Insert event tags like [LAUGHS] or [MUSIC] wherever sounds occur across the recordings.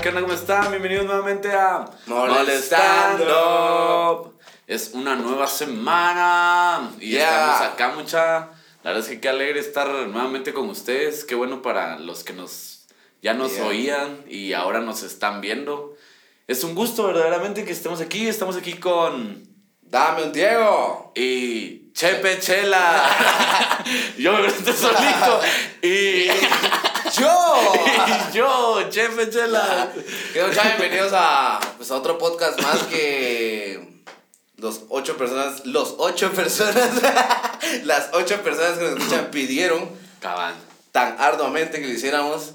¿qué onda? ¿Cómo están? Bienvenidos nuevamente a Molestando. Es una nueva semana y Yeah. estamos acá, mucha. La verdad es que qué alegre estar nuevamente con ustedes. Qué bueno para los que nos ya nos Yeah. oían y ahora nos están viendo. Es un gusto verdaderamente que estemos aquí. Estamos aquí con Dame un Diego. y Chepe Chela. [LAUGHS] [LAUGHS] Yo [LAUGHS] me presento solito y Yo. [LAUGHS] yo, Chepe Chela. ¿Qué onda? Bienvenidos a, pues, a otro podcast más que los ocho personas, los ocho personas, [LAUGHS] las ocho personas que nos escuchan pidieron Cabal. tan arduamente que lo hiciéramos.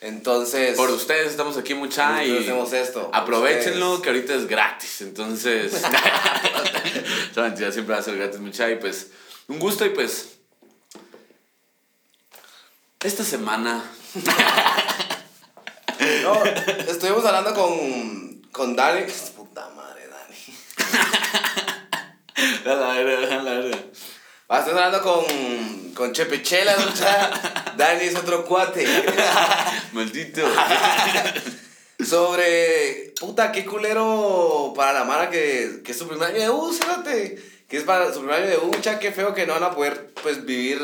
Entonces, Por ustedes estamos aquí mucha y hacemos esto. aprovechenlo Ustedes. que ahorita es gratis. Entonces, [LAUGHS] no, mentira, siempre va a ser gratis mucha y pues un gusto y pues esta semana No, estuvimos hablando con, con Dani. Puta madre, Dani. la verga, a la verga. Ah, Estuvimos hablando con, con Chepe Chela, ¿no? O sea, Dani es otro cuate. [LAUGHS] Maldito. [LAUGHS] Sobre, puta, qué culero para la Mara que, que es su primer año de U, fíjate. Que es para su primer año de U, mucha, qué feo que no van a poder, pues, vivir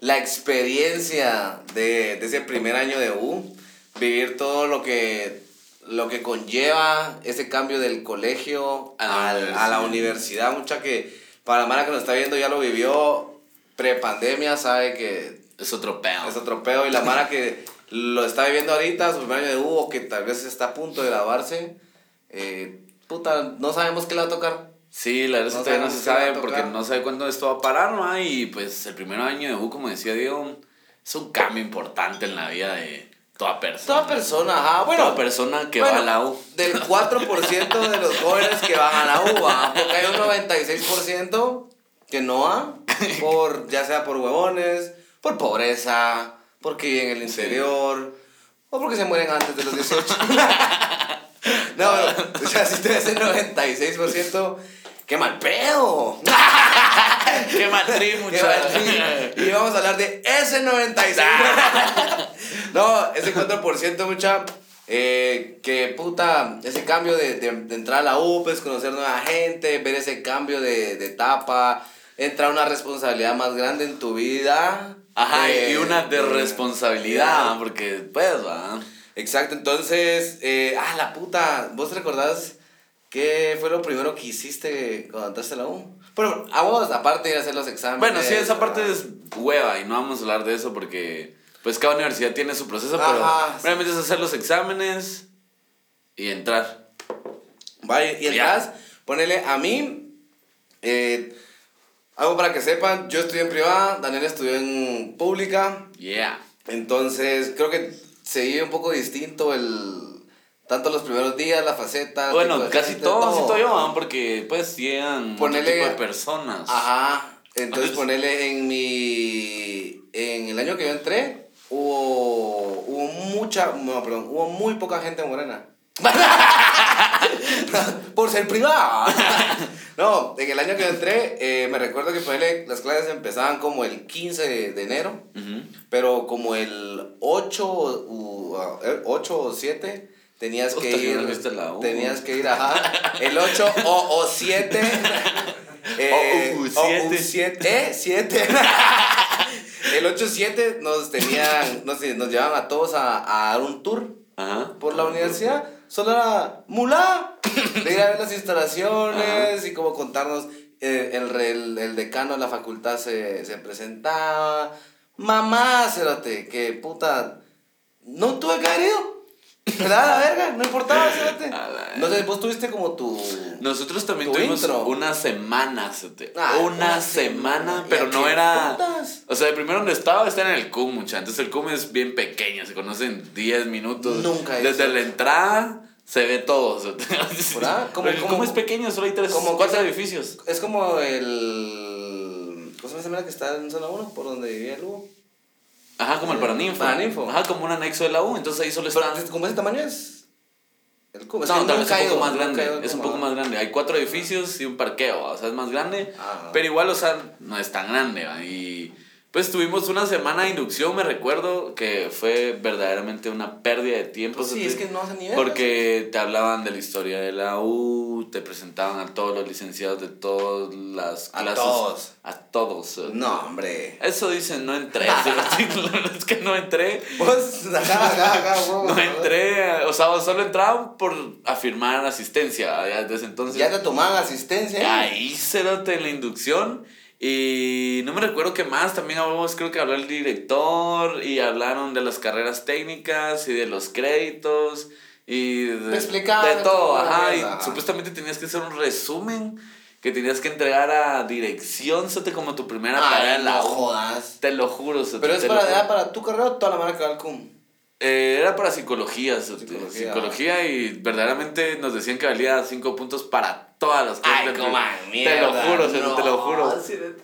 la experiencia de, de ese primer año de U. Vivir todo lo que, lo que conlleva ese cambio del colegio A la al- universidad. a la universidad. Mucha que, para la Mara que nos está viendo, ya lo vivió pre-pandemia, sabe que Es otro pedo. es otro pedo. Y la Mara que lo está viviendo ahorita, su primer año de U, o que tal vez está a punto de graduarse, eh, puta, no sabemos qué le va a tocar. Sí, la verdad es que todavía no se sabe porque no sabe cuándo esto va a parar, ¿no? Y pues el primer año de U, como decía Diego, es un cambio importante en la vida de toda persona. Toda persona, ajá, bueno. Toda persona que bueno, va a la U. Del [LAUGHS] 4% de los jóvenes que van a la U, ¿va? porque hay un 96% que no va, [LAUGHS] por, ya sea por huevones, por pobreza, porque viven en el Sí. interior, o porque se mueren antes de los 18. [LAUGHS] no, o sea, si te ves el 96%, ¡qué mal pedo! [LAUGHS] ¡Qué mal tri, ¡Qué muchacho! mal tri! Y vamos a hablar de ese [LAUGHS] 96%. no, ese 4% mucha. eh, que puta, ese cambio de, de, de entrar a la U, pues conocer nueva gente, ver ese cambio de, de etapa, entrar una responsabilidad más grande en tu vida. Ajá, eh, y una de eh, responsabilidad, porque pues va. Exacto, entonces, eh, ah, la puta, ¿vos recordás qué fue lo primero que hiciste cuando entraste a la U? Bueno, a vos, aparte de ir a hacer los exámenes. Bueno, sí, esa parte es hueva y no vamos a hablar de eso porque pues cada universidad tiene su proceso, Ajá, pero sí. realmente es hacer los exámenes y entrar. Vaya, y entras, ponele a mí, eh, algo para que sepan, yo estudié en privada, Daniel estudió en pública, Yeah. entonces creo que se vive un poco distinto el... Tanto los primeros días, la faceta. Bueno, casi todo, casi todo yo, porque pues llegan Ponele- tipo de personas. Ajá. Entonces ponele en mi. En el año que yo entré, hubo. Hubo mucha. No, perdón, hubo muy poca gente morena. [LAUGHS] Por ser privada. [LAUGHS] no, en el año que yo entré, eh, me recuerdo que ponele, las clases empezaban como el 15 de, enero, pero como el 8, u- ah, el 8 o 7. Tenías que ir. viste la U. Tenías que ir, ajá. El 8 o, o 7. [LAUGHS] Eh, O, u, o, u, siete. 7. ¿Eh? 7. [LAUGHS] El 8-7 nos tenían, nos, nos llevaban a todos a, a dar un tour Ajá. por la universidad. Solo era mulá. De ir a ver las instalaciones y como contarnos. eh, el, re- el, el decano de la facultad se, se presentaba. Mamá, cerote, que puta. No tuve que haber ido. Me daba la verga, no importaba, [LAUGHS] la No sé, vos tuviste como tu. Nosotros también Tu tuvimos intro. una semana. Ah, una, una semana, semana. pero ¿Y a no era... putas? O sea, el primero donde estaba está en el CUM, mucha. Entonces el CUM es bien pequeño, se conocen 10 minutos. Nunca he Desde la entrada se ve todo. cerote. [LAUGHS] ¿Por ahí? ¿Cómo- es pequeño, solo hay tres, cómo- cuatro edificios. Es como el. ¿Cómo se llama mierda que está en zona 1? Por donde vivía el Hugo. Ajá, como el Paraninfo. Paraninfo. Ajá, como un anexo de la U. Entonces ahí solo Pero, están... ¿cómo ese tamaño es? El cubo. Es No, tal vez nunca un poco más grande. Es un poco más grande. Hay cuatro edificios y un parqueo, o sea, es más grande. Ajá. Pero igual, o sea, no es tan grande. ¿va? Y Pues tuvimos una semana de inducción, me recuerdo, que fue verdaderamente una pérdida de tiempo. Pues sí, es que no hace ni verga. Porque te hablaban de la historia de la U, te presentaban a todos los licenciados de todas las A clases. todos. A todos. No, hombre. Eso dicen, no entré. [LAUGHS] es que no entré. Pues, acá, acá, acá. No entré, o sea, solo entraban por afirmar asistencia. ya Desde entonces. Ya te tomaban asistencia. Ahí cerote en la inducción. Y no me recuerdo qué más, también hablamos, creo que habló el director y hablaron de las carreras técnicas y de los créditos y de, Te explicaban de todo, ajá, y ajá. supuestamente tenías que hacer un resumen que tenías que entregar a dirección, sote como tu primera tarea Ay, en la no jodas. Te lo juro, sote, Pero es para, era para tu carrera o toda la va al cum. Eh, era para psicología, sote, Psicología. psicología, y verdaderamente nos decían que valía cinco puntos para todas las Ay, clases. cómo Te lo juro, no, te lo juro.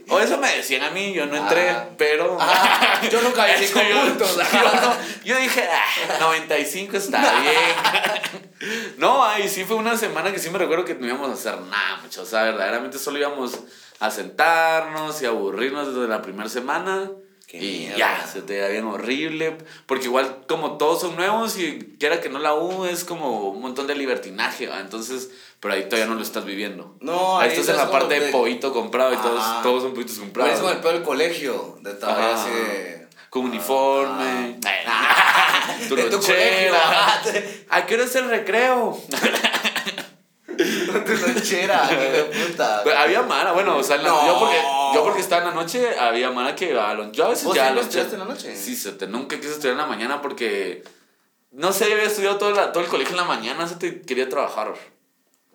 O eso me decían a mí, yo no entré, Ah. pero... Ah, yo nunca [LAUGHS] vi cinco yo- puntos. [LAUGHS] Yo, no, yo dije, ah, 95 está [LAUGHS] bien. no, ahí sí fue una semana que sí me recuerdo que no íbamos a hacer nada mucho. O sea, verdaderamente solo íbamos a sentarnos y aburrirnos desde la primera semana. Qué y mierda. ya, se te da bien horrible. Porque igual como todos son nuevos y quiera que no la U es como un montón de libertinaje, ¿va? Entonces, pero ahí todavía no lo estás viviendo. No, ahí ahí estás en la parte de pollito comprado y todos, Ajá. todos son pollitos Pero comprados. es como el peor del colegio. De Ajá. así de. Con uniforme. [LAUGHS] [LAUGHS] tu De tu colegio. ¿A qué hora es el recreo? [LAUGHS] Tu lonchera, de puta. Pero había mara, bueno, o sea, la- yo, porque, yo porque estaba en la noche, había mara que iba a Yo a veces ¿Vos ya lonchera. estudiaste en la noche? Sí, se te, nunca quise estudiar en la mañana porque. No sé, había estudiado todo, la- todo el colegio en la mañana, se te quería trabajar.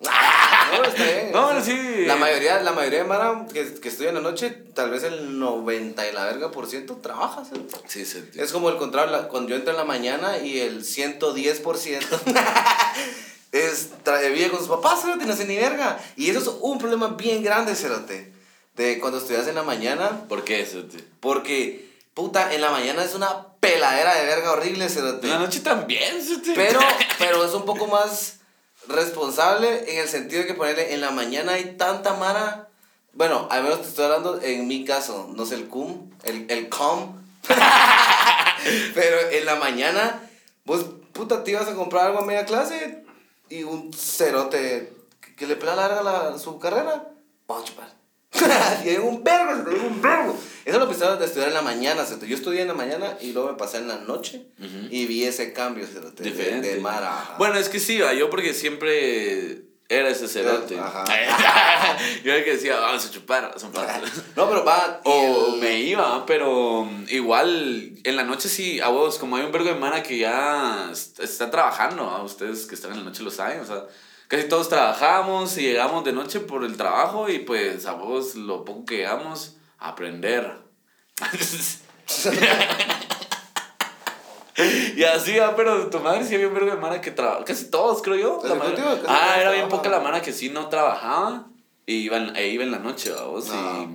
No, [LAUGHS] está bien. No, sí. La mayoría, la mayoría de Mara que, que estudia en la noche, tal vez el 90 y la verga por ciento trabaja. ¿sí? Sí, se Es como el contrario, la- cuando yo entro en la mañana y el 110 por ciento [LAUGHS] es tra- vive con sus papás, cerote, no hace ni verga. Y eso es un problema bien grande, cerote, de cuando estudias en la mañana, ¿Por qué? Se te- porque, puta, en la mañana es una peladera de verga horrible, cerote. En la noche también, se te- Pero, [LAUGHS] pero es un poco más responsable en el sentido de que ponerle en la mañana hay tanta mara. Bueno, al menos te estoy hablando en mi caso, no sé el cum, el, el com. [LAUGHS] pero en la mañana, vos puta te ibas a comprar algo a media clase y un cerote que, le pela larga la, su carrera, vamos a. [LAUGHS] y hay un vergo, hay un vergo. Eso lo pensaba de estudiar en la mañana, cerote. Yo estudié en la mañana y luego me pasé en la noche Ujú. y vi ese cambio, de- Diferente. De, Mara. ajá. Bueno, es que sí, yo porque siempre era ese cerote. Ajá. [LAUGHS] yo era el que decía, vamos a chupar, son. [LAUGHS] No, pero va. O el- me iba, pero igual en la noche sí, a vos, como hay un vergo de mana que ya est- está trabajando, a ustedes que están en la noche lo saben, o sea, casi todos trabajamos y llegamos de noche por el trabajo y pues a vos lo poco que llegamos, a aprender. [LAUGHS] Y así, ah, pero tu madre sí había un vergo de mana que trabajaba. Casi todos, creo yo. La madre- contigo, ah, era bien poca la mana que sí no trabajaba y iba en, e iba en la noche, vamos. Ajá.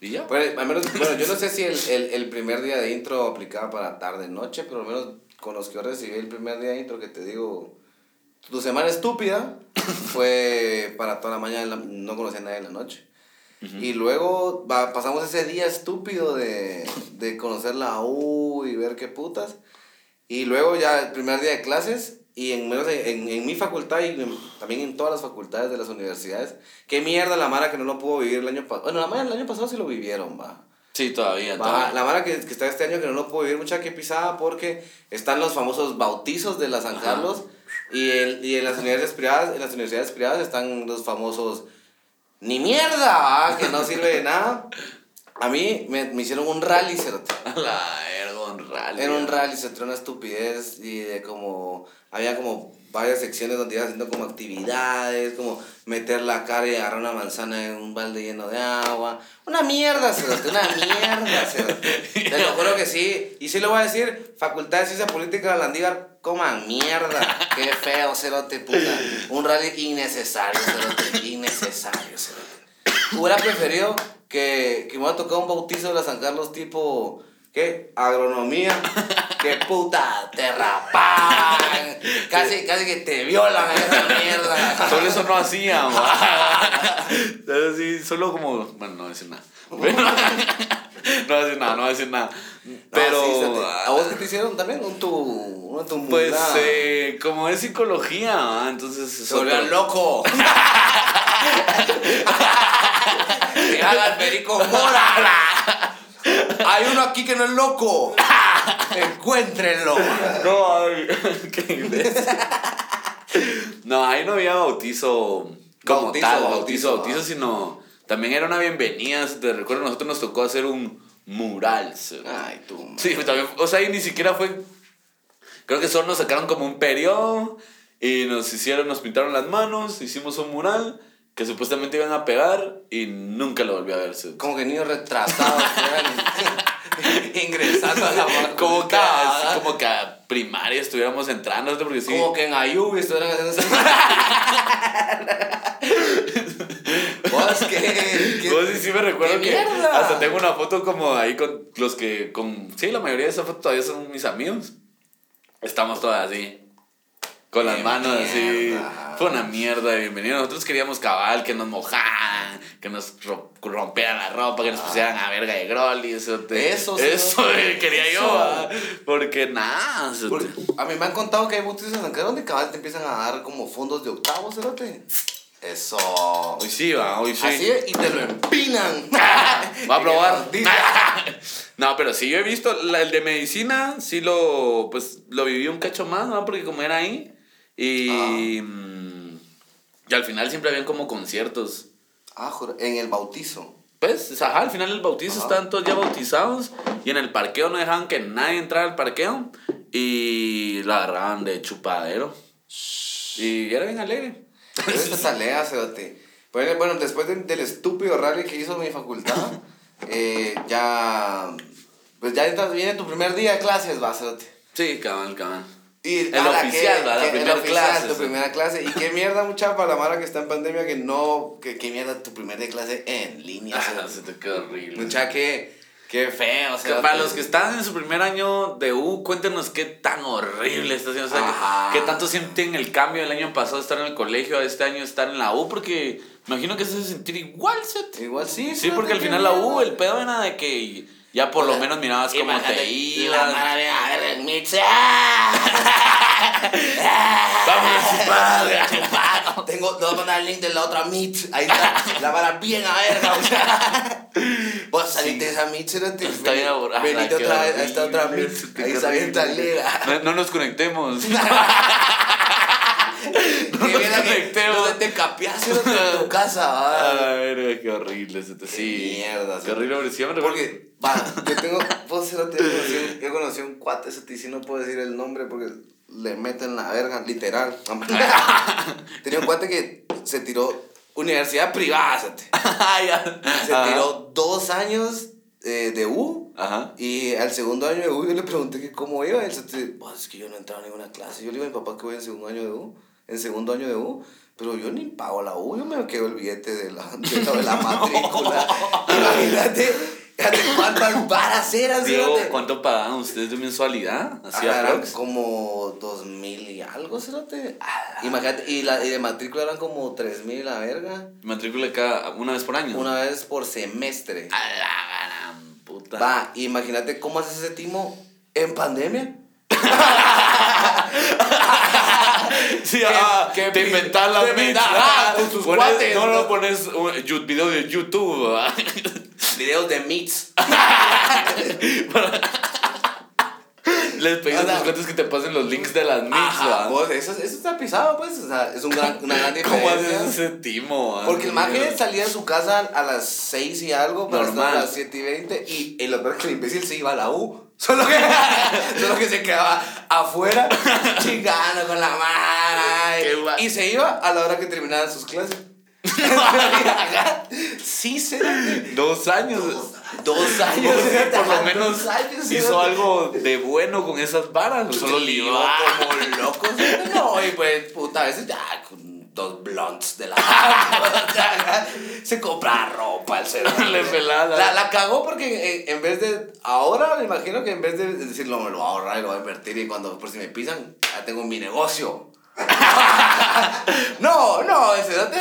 Y, y ya. Bueno, al menos, bueno, yo no sé si el, el, el primer día de intro aplicaba para tarde-noche, pero al menos con los que yo recibí el primer día de intro, que te digo, tu semana estúpida fue para toda la mañana, no conocía a nadie en la noche. Y luego va- pasamos ese día estúpido de, de conocer la U y ver qué putas. Y luego ya el primer día de clases, y en, en, en mi facultad y en- también en todas las facultades de las universidades, qué mierda la Mara que no lo pudo vivir el año pasado. Bueno, la Mara el año pasado sí lo vivieron, va. Sí, todavía, Va, todavía. la Mara que, que está este año que no lo pudo vivir, mucha que pisada porque están los famosos bautizos de la San Ajá. Carlos y, el, y en las universidades privadas, en las universidades privadas están los famosos ni mierda, ¿va? que no sirve de nada. A mí me, me hicieron un rally. A la verga, un rally. Era un rally, se una estupidez y de como, había como varias secciones donde ibas haciendo como actividades, como meter la cara y agarrar una manzana en un balde lleno de agua. Una mierda, cerote, una mierda, cerote. Te lo juro que sí. Y sí lo voy a decir, Facultad de Ciencia Política de Landívar, coman mierda. Qué feo, cerote, puta. Un rally innecesario, cerote, innecesario, cerote. Hubiera preferido que, que me hubiera tocado un bautizo de la San Carlos tipo, ¿qué? Agronomía. Que puta, te rapan. Casi, casi que te violan esa mierda. Solo eso no hacían, [LAUGHS] sí, solo como. Bueno, no decir nada. Pero, [LAUGHS] No voy a decir nada, no voy a decir nada. No, Pero. sí, te- ¿A vos qué te hicieron también? Un tu. Un tu Pues, eh, como es psicología, entonces. es Se volvían loco. [LAUGHS] que hagas perico mora. Hay uno aquí que no es loco. [LAUGHS] Encuéntrenlo. No, ay, [LAUGHS] qué imbécil. No, ahí no había bautizo como Bautizo, tal, bautizo, bautizo, bautizo, sino también era una bienvenida. Te recuerdo, nosotros nos tocó hacer un mural. ¿sí? Ay, tú. Sí, también, o sea, y ni siquiera fue. Creo que solo nos sacaron como un periodo y nos hicieron, nos pintaron las manos, hicimos un mural que supuestamente iban a pegar y nunca lo volví a ver. Como que niños retrasados. [LAUGHS] ingresando a la facultad. Como que, así como que a primaria estuviéramos entrando, porque sí. Como que en Ayubi estuvieran haciendo esa. [LAUGHS] ¿Vos Vos sí, sí me recuerdo ¡Qué que mierda! hasta tengo una foto como ahí con los que, con, sí, la mayoría de esas fotos todavía son mis amigos. Estamos todas así, con las ¡Qué manos así. mierda! Fue una mierda de bienvenido. Nosotros queríamos cabal, que nos mojaran, que nos ro- rompieran la ropa, que nos pusieran a verga de groli. Eso, te- Ah. Eso sí, eso [LAUGHS] quería yo, porque nada. a mí me han contado que hay bautizos en San donde cabal te empiezan a dar como fondos de octavos, cerote. Eso. Hoy sí, va, hoy sí. Así y te lo empinan. [LAUGHS] Va a probar. [LAUGHS] No, pero sí, yo he visto la- el de medicina, sí lo, pues, lo viví un cacho más, ¿no? Porque como era ahí. Y, mm, y al final siempre habían como conciertos. Ah, en el bautizo. Pues, ajá, al final el bautizo Ajá. estaban todos ya bautizados. Y en el parqueo no dejaban que nadie entrara al parqueo. Y la agarraban de chupadero. Y era bien alegre. Esta [LAUGHS] talea, cerote. Bueno, bueno, después de- del estúpido rally que hizo mi facultad, eh, ya. Pues ya viene tu primer día de clases, va, cerote. Sí, cabal, cabal. Y El ala, oficial, ¿qué- va, la qué- el primera oficial, clase, Tu sí. primera clase. Y qué mierda, mucha para la mara que está en pandemia que no. Que, qué mierda tu primer día de clase en línea. Ah, se te quedó horrible. Mucha que. Qué feo, o Que sea. para los que están en su primer año de U, cuéntenos qué tan horrible está haciendo. O sea, qué, tanto sienten el cambio del año pasado de estar en el colegio a este año estar en la U, porque imagino que se hace sentir igual, ¿sí? Igual sí. Sí, porque al final la U, el pedo era de que ya por lo menos mirabas cómo te ibas. La viene a ver el mix. Vamos a chupar. Tengo, te voy a mandar el link de la otra meet. Ahí está, la vara bien a verga. o sea. [LAUGHS] Vos saliste de esa meet, cerote. Está bien aburrida. Venite Qué otra vez a esta otra qué Ahí está bien talera. No, no nos conectemos. [LAUGHS] [LAUGHS] [LAUGHS] Que viene que donde te en tu casa. Ay, verga, qué horrible. ese te- Sí. mierda, Qué horrible, pero recuerdo- Porque, va, yo tengo, vos yo conocí, yo conocí un cuate, ese sí no puedo decir el nombre porque le meten la verga, literal. [LAUGHS] Tenía un cuate que se tiró universidad privada. [LAUGHS] Se tiró dos años eh, de U. Ajá. Y al segundo año de U yo le pregunté que cómo iba. Él se "Pues, es que yo no entraba a ninguna clase. Yo le digo a mi papá que voy en segundo año de U. En segundo año de U. Pero yo ni pago la U. Yo me quedo el billete de la, de la, de la [LAUGHS] [LAUGHS] matrícula. Imagínate. Cuántas varas eran. Diego. ¿cuánto pagaban ustedes de mensualidad? Ah, eran como dos mil y algo, cerote. Imagínate, y, la, y de matrícula eran como tres mil la verga. Matrícula cada una vez por año. Una vez por semestre. A la gran puta. Va, imagínate cómo haces ese timo en pandemia. [LAUGHS] [LAUGHS] Sí, ¿Qué- ah, qué te inventas la te mix, ah, con tus pones- cuates, No, no, pones un video de YouTube. ah. [LAUGHS] Videos de meets. [LAUGHS] Les pedís a tus cuates que te pasen los links de las mix. Vos, eso, eso está pisado, pues. O sea, es un gran, una gran ¿Cómo diferencia. haces ese timo? Porque el maje salía de su casa a las 6 y algo, Normal. a las 7 y 20. Y el otro es que el imbécil se iba a la U. Solo que, [LAUGHS] solo que se quedaba afuera [LAUGHS] chingando con la mano. Y se iba a la hora que terminaban sus clases. [LAUGHS] sí, se Dos años. Dos años. Por lo menos dos años, hizo algo de bueno con esas varas. o Solo lió. como loco. No, y pues, puta, a veces ya dos blondes de la [LAUGHS] Se compra ropa el cerote. La- La, la cagó porque en, en vez de. Ahora me imagino que en vez de decir, no, me lo voy a ahorrar y lo voy a invertir y cuando por si me pisan, ya tengo mi negocio. [LAUGHS] no, no, ese no te,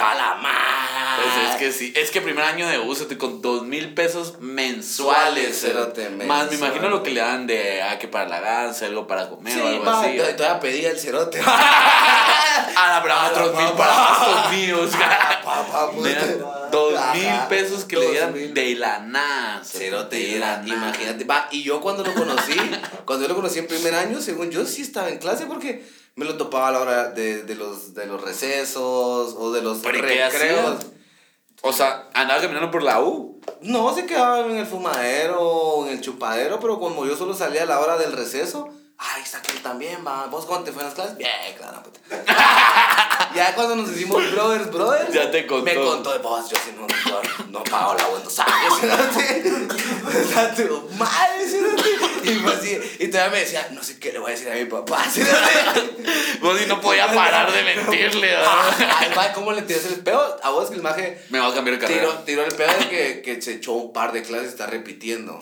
a la más. Pues es que sí, es que primer año de uso con dos mil pesos mensuales. Cerote, Más me mensual. imagino lo que le dan de ah, que para la ganza, algo para comer Sí, o algo así. to- todavía pedía el cerote. [LAUGHS] Ah, la brava, otros mil para gastos míos. [LAUGHS] Pues, dos mil pesos que le dos dieran mil. de la nada. Cerote, de la nada. imagínate. Va, y yo cuando lo conocí, cuando yo lo conocí en primer año, según yo sí estaba en clase porque me lo topaba a la hora de, de los, de los recesos o de los ¿Pero y qué recreos. O sea, andaba caminando por la U. No, se quedaban en el fumadero o en el chupadero, pero como yo solo salía a la hora del receso, ay, está aquel también, va. ¿Vos cómo te fue en las clases? Bien, claro, puta. [LAUGHS] ya cuando nos hicimos brothers, brothers. Ya te contó. Me contó de vos, yo sí no, no, no pago la Buenos Aires, [LAUGHS] madre, cerote. Y fue así, y todavía me decía, no sé qué le voy a decir a mi papá. [LAUGHS] Vos y no podía parar de mentirle. ¿verdad? Ay, va, ¿cómo le tiras el pedo? A vos que el maje Me va a cambiar de carrera. tiró, tiró el pedo de que, que se echó un par de clases y está repitiendo.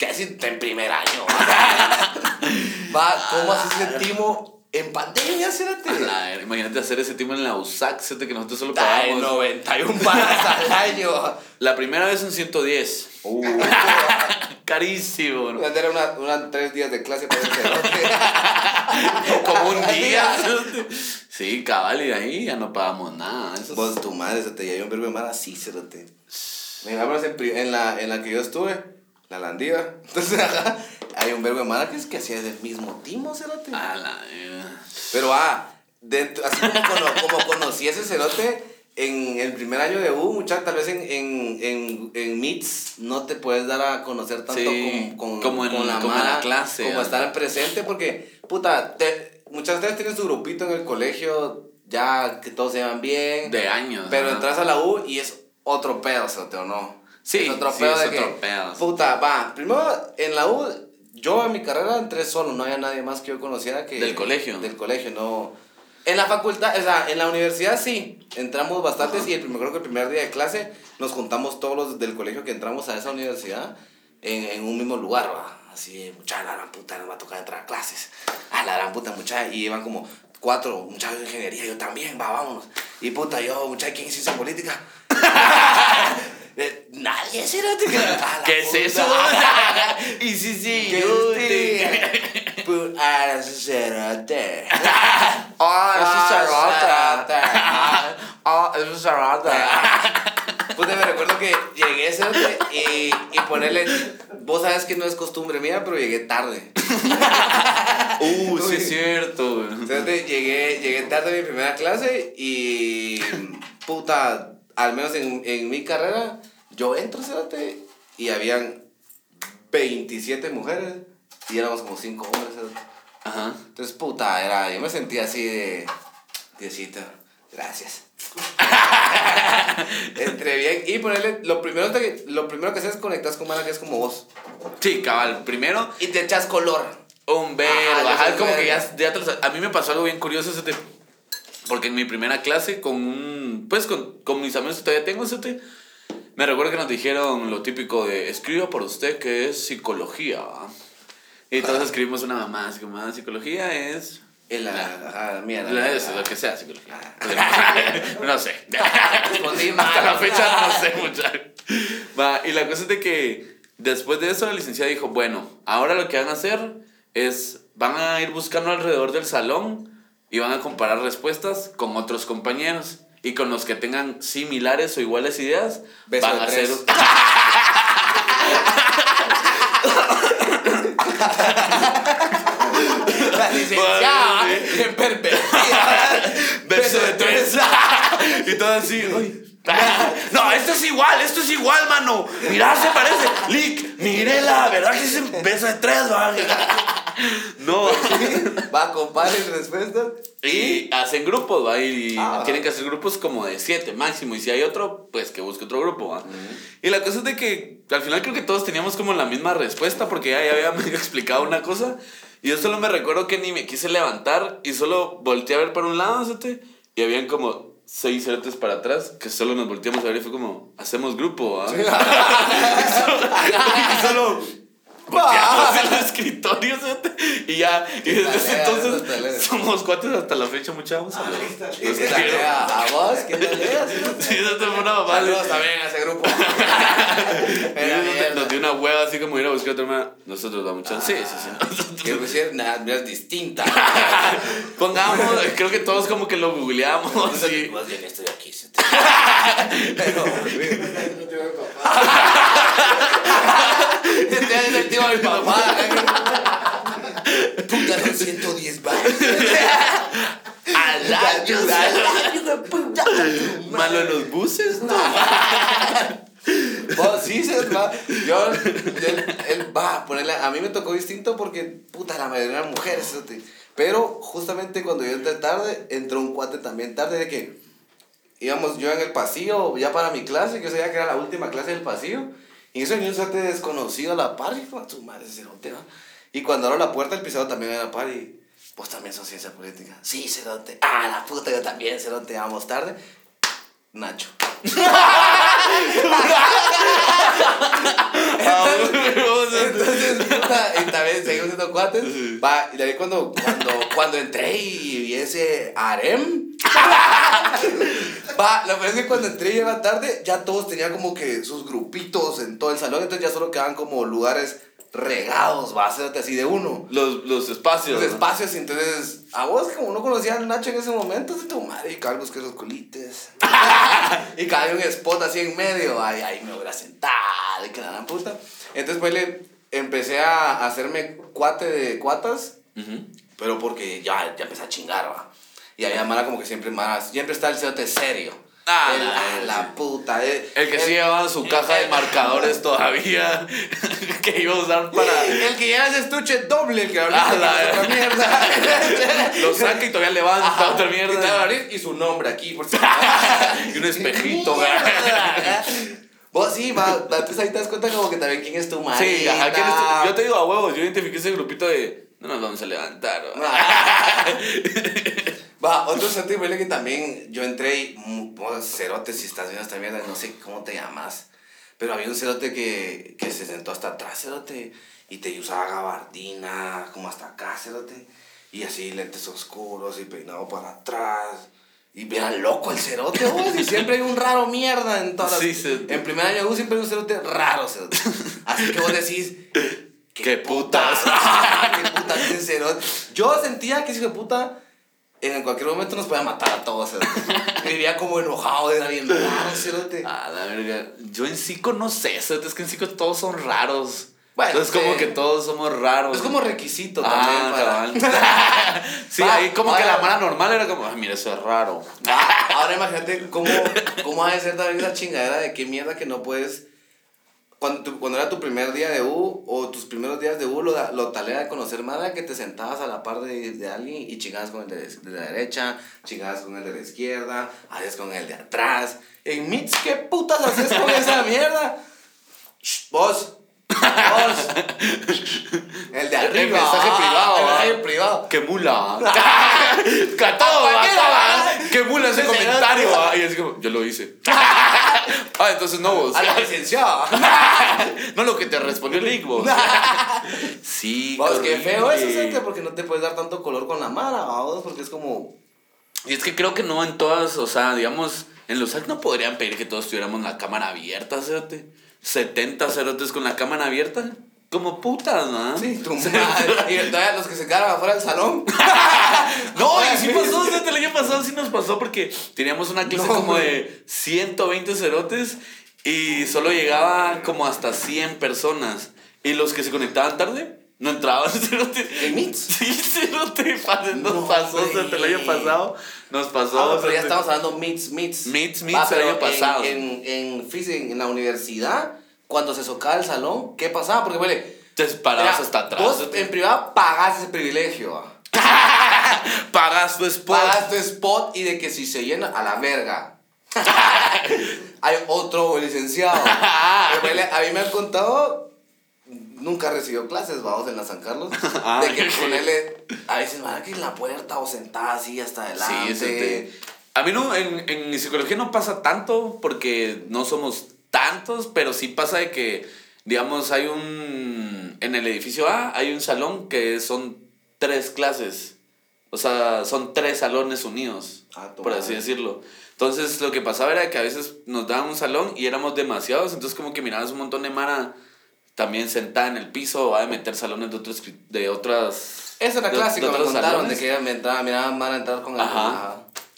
¿Qué si en primer año? [LAUGHS] Va, ¿cómo así sentimos en pandemia, cerote? A la ver, imagínate hacer ese tipo en la USAC, fíjate que nosotros solo Ay, pagamos. 91 paras al [LAUGHS] año. La primera vez en 110. Uh, [LAUGHS] Carísimo. ¿no? era una, una, tres días de clase para el. Como un día. Sí, cabal, y de ahí ya no pagamos nada. Eso es- Vos, tu madre, se te llevó un verbo de mar así. Mira, vamos en, en, la, en la que yo estuve, la landiva. [LAUGHS] Entonces, ajá, hay un verbo de mara que es que hacía del mismo timo, cerote. A la. Pero, ah, dentro, así como, cono- como conocí ese cerote en el primer año de U, muchacho, tal vez en, en, en, en Meets no te puedes dar a conocer tanto Sí, con, con, como en- con la como en la clase, Como estar en presente, porque, puta, te, muchas veces tienen su grupito en el colegio, ya que todos se llevan bien. De años. Pero ajá. entras a la U y es otro pedo, cerote, ¿o no? Sí, es otro sí, pedo es de otro que, pedo. Puta, va, primero en la U, yo en mi carrera entré solo, no había nadie más que yo conociera que... Del colegio. Del colegio, no... En la facultad, o sea, en la universidad sí, entramos bastantes y el primer, creo que el primer día de clase nos juntamos todos los del colegio que entramos a esa universidad en, en un mismo lugar, va. Así, mucha la gran puta, nos va a tocar entrar a clases. A la gran puta, mucha, y iban como cuatro muchachos de ingeniería, yo también, va, vámonos. Y puta, yo, muchacha, ¿quién es ciencia política? [LAUGHS] Eh, Nadie, ¿sí? te [LAUGHS] ¿Qué es eso? [LAUGHS] y sí, sí, ¿Qué yo [LAUGHS] es te- Pu- Ah, ese cerote. Ah, cerote. Ah, eso es zarata. Puta, me recuerdo que llegué cerote y, y ponerle. Vos sabes que no es costumbre mía, pero llegué tarde. Uh, sí es cierto. Cerote, llegué, llegué tarde a mi primera clase y. Puta, al menos en, en mi carrera, yo entro, cerote, y habían 27 mujeres y éramos como 5 hombres. Ajá. Entonces, puta, era, yo me sentía así de, Diosito, gracias. [LAUGHS] Entré bien y ponerle, lo primero, que, lo primero que haces es conectas con Mara que es como vos. Sí, cabal. Primero, Y te echas color. un verbo. Ajá, como que ya, ya te lo. A mí me pasó algo bien curioso ese te- Porque en mi primera clase con un... Pues con, con mis amigos que todavía tengo te- Me recuerdo que nos dijeron lo típico de escriba por usted que es psicología. ¿va?". Y todos escribimos una mamá, así como "Ah, psicología es... En la, ajá, mierda. La- eso, lo que sea, psicología. [LAUGHS] no sé. [LAUGHS] Hasta la fecha no sé mucho. Va, y la cosa es de que después de eso la licenciada dijo, bueno, ahora lo que van a hacer es, van a ir buscando alrededor del salón y van a comparar respuestas con otros compañeros. Y con los que tengan similares o iguales ideas, Beso van a hacer... La licenciada, bien pervertida. Beso de tres. [LAUGHS] y todo así, "Ay". [LAUGHS] No, esto es igual, esto es igual, mano. Mira, se parece. Lick, mírela, ¿verdad que es beso de tres, va? [LAUGHS] No. [LAUGHS] Va, compadre, respuestas. Y hacen grupos, ¿va? Y Ah. tienen que hacer grupos como de siete máximo. Y si hay otro, pues que busque otro grupo, ¿va? Y la cosa es de que al final creo que todos teníamos como la misma respuesta porque ya, ya había [LAUGHS] medio explicado una cosa. Y yo solo me recuerdo que ni me quise levantar y solo volteé a ver para un lado, ¿sí? Y habían como seis cerotes para atrás que solo nos volteamos a ver y fue como, hacemos grupo, ¿va? y solo, volteamos [LAUGHS] en el escritorio, y ya, y desde ese talea, eso talea. entonces somos cuates hasta la fecha, mucha vamos a ver. ¿Qué talea? ¿A vos? ¿Qué talea? [LAUGHS] Sí, eso te fue una mamá. Saludos también a ese grupo. [LAUGHS] Nos dio una hueva así como ir a buscar otra hermana. Nosotros damos chance. Sí, sí, sí. nosotros- Quiero decir, nada, mira, distinta. Pongamos, creo que todos como que lo googleamos. Más bien estoy aquí. sí. Pero, este [LAUGHS] el tío de mi papá. Puta, son 110 baros. Al año, puta. Malo en los buses, ¿no? Vos sí se va. Yo, él, él va a ponerle. A mí me tocó distinto porque, puta, la mayoría eran mujeres. Pero justamente cuando yo entré tarde, entró un cuate también tarde de que íbamos yo en el pasillo ya para mi clase, que yo sabía que era la última clase del pasillo. Y eso venía un cerote desconocido a la par y fue a su madre ese cerote, ¿va? Y cuando abro la puerta, el pisado también a la par y. Vos también sos ciencia política. Sí, cerote. Ah, la puta, yo también, cerote. Vamos tarde. Nacho. [LAUGHS] [LAUGHS] Entonces, puta, y también seguimos siendo cuates. Va, y de ahí cuando, cuando, [LAUGHS] cuando entré y vi ese harem. [LAUGHS] Va, la verdad es que cuando entré y iba tarde, ya todos tenían como que sus grupitos en todo el salón, entonces ya solo quedaban como lugares regados, va, hacerte así de uno. Los, los espacios. Los ¿no? espacios, y entonces, a vos como no conocías a Nacho en ese momento, de tu madre, y cargos que esos colites. [LAUGHS] y cada un spot así en medio, ay, ahí me voy a sentar, y que la puta. Entonces, pues, le empecé a hacerme cuate de cuatas, Ujú. pero porque ya, ya empecé a chingar, va. Y había mala como que siempre más, siempre está el cerote serio. Ah, el, la- la, puta. El, El que sí llevaba su caja de marcadores [LAUGHS] todavía. [LAUGHS] que iba a usar para. El que lleva ese estuche doble, el que ahorita Ah, la- otra mierda. [LAUGHS] Lo saca y todavía levanta Ajá, otra Y, mierda. abrir y su nombre aquí, por si Y un espejito. Vos sí, va, entonces ahí te das cuenta como que también quién es tu madre. Sí, ajá, ¿quién es tu- Yo te digo a huevos, yo identifiqué ese grupito de. No nos vamos a levantar. ¿va? [LAUGHS] Va, otro huele que también yo entré y, mm, cerote, si estás viendo esta mierda, no sé cómo te llamas. Pero había un cerote que, que se sentó hasta atrás, cerote, y te usaba gabardina, como hasta acá, cerote, y así lentes oscuros y peinado para atrás. Y bien loco el cerote, vos, y siempre hay un raro mierda en todas las- Sí, cerote. En primer año de siempre hay un cerote raro, cerote. Así que vos decís... [LAUGHS] ¡Qué putas! [LAUGHS] ¡Qué putas ese cerote! Yo sentía que ese hijo de puta en cualquier momento nos podía matar a todos. cerote. Vivía como enojado, era bien raro, cerote. Ah, la verga. Yo en Cico no sé, eso es que en Cico todos son raros. Bueno, Entonces, como sí. que todos somos raros. Es como requisito también Ah, para... cabal. [LAUGHS] sí, Va, ahí como que la mala normal era como, ay, mira, eso es raro. Ah, Ahora imagínate cómo, cómo ha de ser también esa chingadera de qué mierda que no puedes. Cuando, tu- cuando era tu primer día de U o tus primeros días de U, lo, lo talera de conocer más era que te sentabas a la par de, de alguien y chingabas con el de, de la derecha, chingabas con el de la izquierda, hacías con el de atrás. En Mits, ¿qué putas haces con esa mierda? Shh, vos, el de El arriba. mensaje ah, privado, El mensaje privado. ¡Qué mula! [LAUGHS] [LAUGHS] ¡Que mula ese Sí, comentario! sí. Y es como, yo lo hice. [LAUGHS] ah, entonces no vos. A la licenciada. no lo que te respondió el link, vos. sí, Vos, qué feo eso, gente, porque no te puedes dar tanto color con la vamos, porque es como... Y es que creo que no en todas, o sea, digamos, en los SAC no podrían pedir que todos tuviéramos la cámara abierta, cerote. 70 cerotes con la cámara abierta. Como putas, ¿no? Sí, tu madre. [LAUGHS] Y todavía los que se quedaron afuera del salón. [LAUGHS] No, y sí [LAUGHS] pasó, cerote, el año pasado sí nos pasó porque teníamos una clase No, como de 120 cerotes y solo llegaba como hasta 100 personas. Y los que se conectaban tarde no entraban. [LAUGHS] ¿En Meets? Sí, cerote, pas- nos No, pasó, güey. cerote, el año pasado nos pasó. Ah, pero ya estamos hablando Meets. Meets, Va, Meets el año pasado. En, en, en, en la universidad, cuando se socaba el salón, ¿qué pasaba? Porque, huele... Te parabas hasta atrás. Vos en privado pagás ese privilegio. [LAUGHS] ¿va? Pagas tu spot. Pagas tu spot y de que si se llena, a la verga. [LAUGHS] Hay otro licenciado. Pero, a mí me han contado, nunca recibió clases, vamos, en la San Carlos, [LAUGHS] Ah, de que ok. ponerle, a veces van aquí en la puerta o sentada así hasta adelante. Sí, te- A mí no, en, en psicología no pasa tanto porque no somos tantos, pero sí pasa de que, digamos, hay un... en el edificio A hay un salón que son tres clases. O sea, son tres salones unidos, Ah, por así decirlo. Entonces, lo que pasaba era que a veces nos daban un salón y éramos demasiados, entonces como que mirabas un montón de mara también sentada en el piso o a meter salones de otros de otras Eso era de me contaron salones. de que me entraba, miraban van a entrar con el- Ajá. ajá.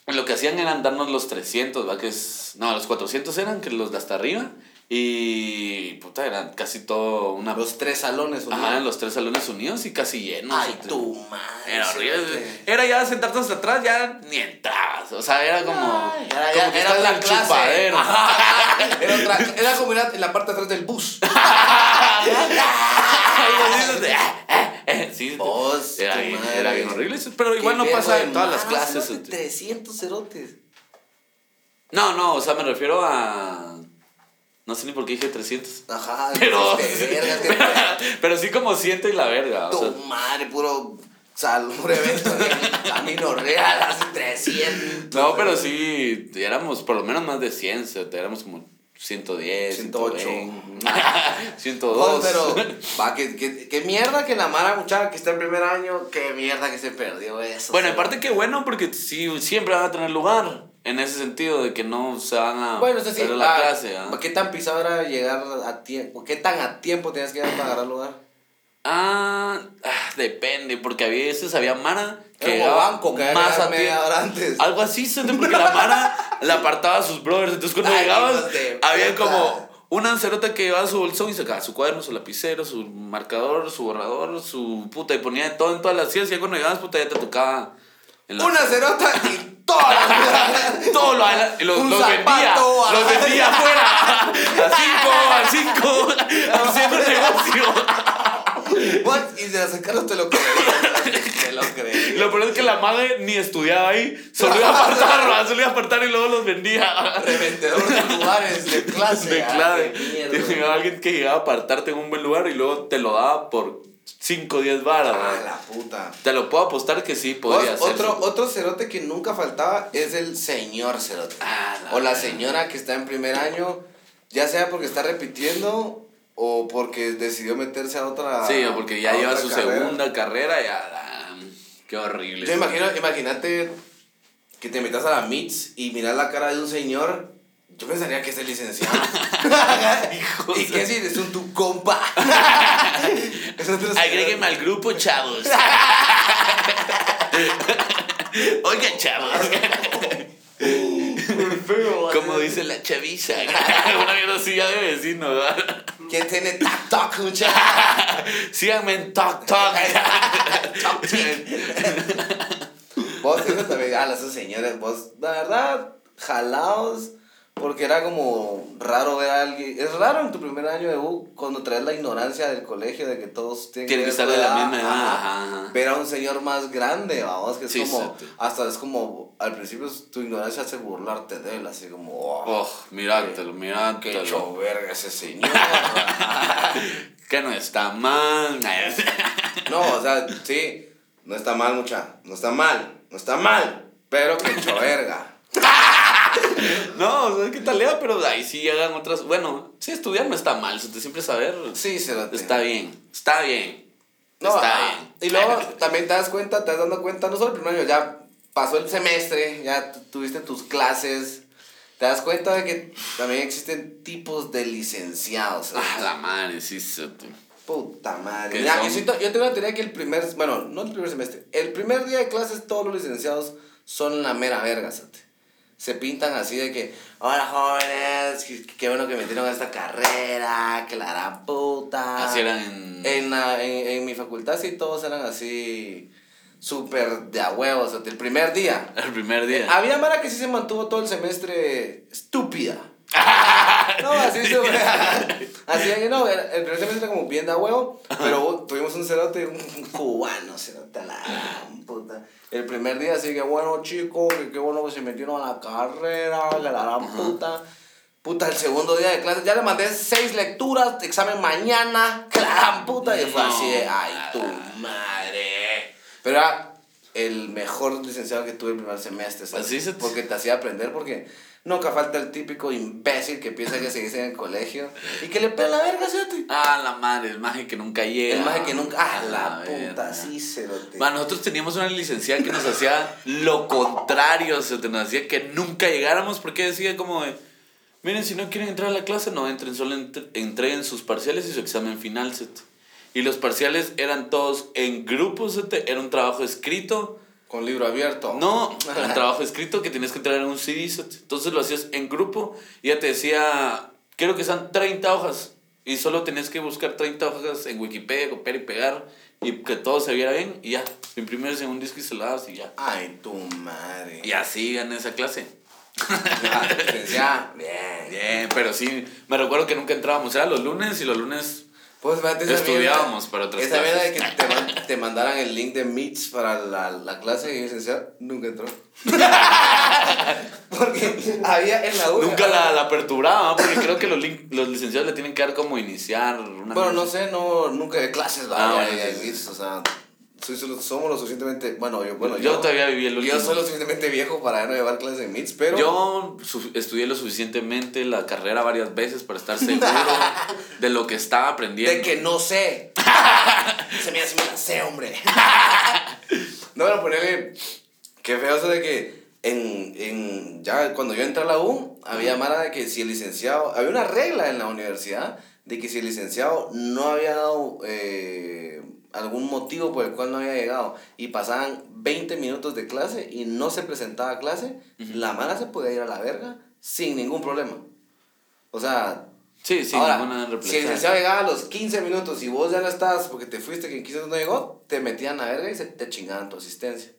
Lo que hacían eran darnos los 300, ¿va? Que es, no, los 400 eran que los de hasta arriba y puta, eran casi todo una Los tres salones. Ajá, unidos. en los tres salones unidos y casi llenos. Ay, Este, tu madre. Era horrible. Era ya sentarte hasta atrás, ya ni entrabas. O sea, era como. Ay, Era, como que era otra clase. chupadero. Ajá. [LAUGHS] Era, otra, era como ir en la parte de atrás del bus. [LAUGHS] Ah, ah, ah. Sí, era, bien, era bien horrible. Pero igual no pasa en todas las clases. cerote, este. 300 cerotes. No, no, o sea, me refiero a. No sé ni por qué dije 300. Ajá. Pero. verga, que- pero, [LAUGHS] pero sí como siento y la verga. O Tu sea, madre, puro de [LAUGHS] camino real, hace 300. no, pero sí, éramos por lo menos más de 100. O sea, éramos como 110, 108. 120, Oh, 102. pero, va, que, que, que mierda que la Mara muchacha que está en primer año, que mierda que se perdió eso. Bueno, aparte que bueno, porque sí, siempre van a tener lugar. En ese sentido, de que no se van a Bueno, la ah, clase. ¿ah? ¿qué tan pisado era llegar a tiempo? ¿Qué tan a tiempo tenías que llegar para agarrar lugar? Ah, ah, depende, porque a veces había Mara que Era banco, que más a media tiempo. hora antes. Algo así, porque la Mara [LAUGHS] la apartaba a sus brothers. Entonces, cuando Ay, llegabas, había como una ancerota que llevaba su bolsón y sacaba su cuaderno, su lapicero, su marcador, su borrador, su puta, y ponía de todo en todas las sillas. Y ya cuando llegabas, puta, ya te tocaba. Una cerota y todas las [LAUGHS] Todo lo, [LAUGHS] los, Un los vendía. zapato, Los vendía afuera. [LAUGHS] A cinco, a cinco. Haciendo negocio. What? Y de acercarlos te lo creí. Te lo creí. Lo peor es que la madre ni estudiaba ahí. Solo iba a apartar, solo iba a apartar y luego los vendía. Revendedor de lugares de clase. De ah, clave. qué mierda. Llegaba alguien que llegaba a apartarte en un buen lugar y luego te lo daba por 5 o 10 varas. Ah, la puta. Te lo puedo apostar que sí podría ser. otro, otro cerote que nunca faltaba es el señor cerote. Ah, la o la señora que está en primer año, ya sea porque está repitiendo o porque decidió meterse a otra. Sí, o porque ya lleva su carrera. segunda carrera y ya. ah, Qué horrible. Yo imagino, imagínate que te metas a la MITS y miras la cara de un señor. Yo pensaría que es el licenciado. [LAUGHS] Y que si es un tu compa. [LAUGHS] Agréguenme al grupo, chavos. [LAUGHS] Oigan, chavos. Como dice la chaviza. Una mierda así ya debe decir, ¿no? ¿Quién tiene tac tac, mucha? Síganme en. Top tick. Vos, eso también, a esos señores, vos, la verdad, jalados, porque era como raro ver a alguien. Es raro en tu primer año de U cuando traes la ignorancia del colegio de que todos tienen Tienen que estar de la misma edad. ajá. Ajá, ajá. Ver a un señor más grande, vamos, que es Sí, como, sí, sí. hasta es como, al principio tu ignorancia hace burlarte de él, así como, oh, Oh, mirátelo, qué mirátelo. hecho verga ese señor. [LAUGHS] Que no está mal. No, o sea, sí, no está mal, mucha, no está mal, no está mal, pero que hecho verga. [LAUGHS] No, o sea, qué talea, pero ahí sí llegan otras. Bueno, sí, estudiar no está mal. Siempre saber. Sí, se lo Está bien. Está bien. No, está ah, bien. Y luego [LAUGHS] también te das cuenta, te das dando cuenta, no solo el primer año, ya pasó el semestre, ya tu- tuviste tus clases, te das cuenta de que también existen tipos de licenciados. Ah, la madre, sí, sí. tú. Puta madre. ¿Qué Mira, yo, siento- yo tengo la teoría que el primer, bueno, no el primer semestre, el primer día de clases todos los licenciados son la mera verga, ¿sate? Se pintan así de que, hola jóvenes, qué, qué bueno que metieron a esta carrera, que la gran puta. Así eran en. En, la- en, en mi facultad sí todos eran así súper de a huevos, el primer día. El primer día. Había Mara que sí se mantuvo todo el semestre estúpida. [LAUGHS] No, así se Así que no, el primer semestre como bien de a huevo, pero tuvimos un cerote, un cubano, cerote a la gran puta. El primer día así que bueno chicos, que qué bueno que se metieron a la carrera, que la gran puta. Puta, el segundo día de clase, ya le mandé seis lecturas, examen mañana, que la gran puta. Y fue así de, ay, tu madre. Pero era el mejor licenciado que tuve el primer semestre, ¿sabes? Así se Porque te hacía aprender, porque Nunca falta el típico imbécil que piensa que se dice en el colegio y que le pega la verga, ¿sí? Ah, la madre, el maje que nunca llega. El maje que nunca. Ah, la verga. puta, sí se lo. Man, nosotros teníamos una licenciada que nos hacía lo contrario, o sea, nos hacía que nunca llegáramos porque decía como de, miren, si no quieren entrar a la clase, no entren, solo entre- entreguen sus parciales y su examen final, set. Y los parciales eran todos en grupos, set, era un trabajo escrito. Con libro abierto. No, [LAUGHS] un trabajo escrito que tenías que entregar en un CD, entonces lo hacías en grupo y ya te decía, quiero que sean 30 hojas. Y solo tenías que buscar 30 hojas en Wikipedia, copiar y pegar y que todo se viera bien y ya, imprimías en un disco y se lo dabas y ya. Ay, tu madre. Y así gané esa clase. [LAUGHS] Ya, licenciada. Bien. Bien, pero sí, me recuerdo que nunca entrábamos, era los lunes y los lunes... Pues fíjate, esa Estudiábamos mierda- para otras Esa mierda de que clases. te, man- te mandaran el link de Meets para la, la clase y licenciada nunca entró. [LAUGHS] Porque había en la U. Nunca la, la aperturaba, porque creo que los, lin- los licenciados le tienen que dar como iniciar una... Bueno, no sé, no, nunca de clases la Ah, sí, sí. Meets, o sea, soy solo- somos lo suficientemente. Bueno, yo, bueno, yo, todavía viví el último. Yo soy lo suficientemente viejo para no llevar clases en Meets, pero. Yo estudié lo suficientemente la carrera varias veces para estar seguro [LAUGHS] de lo que estaba aprendiendo. De que no sé. se me hace la sé, hombre. [LAUGHS] no, pero ponerle. Qué feo eso de que en, en. Ya cuando yo entré a la U, había mara de que si el licenciado. Había una regla en la universidad de que si el licenciado no había dado. eh, algún motivo por el cual no había llegado y pasaban 20 minutos de clase y no se presentaba a clase, la mala se podía ir a la verga sin ningún problema. O sea, Sí, sí, Ahora, si el licenciado llegaba a los 15 minutos y vos ya no estabas porque te fuiste, que quizás no llegó, te metían a verga y se te chingaban tu asistencia.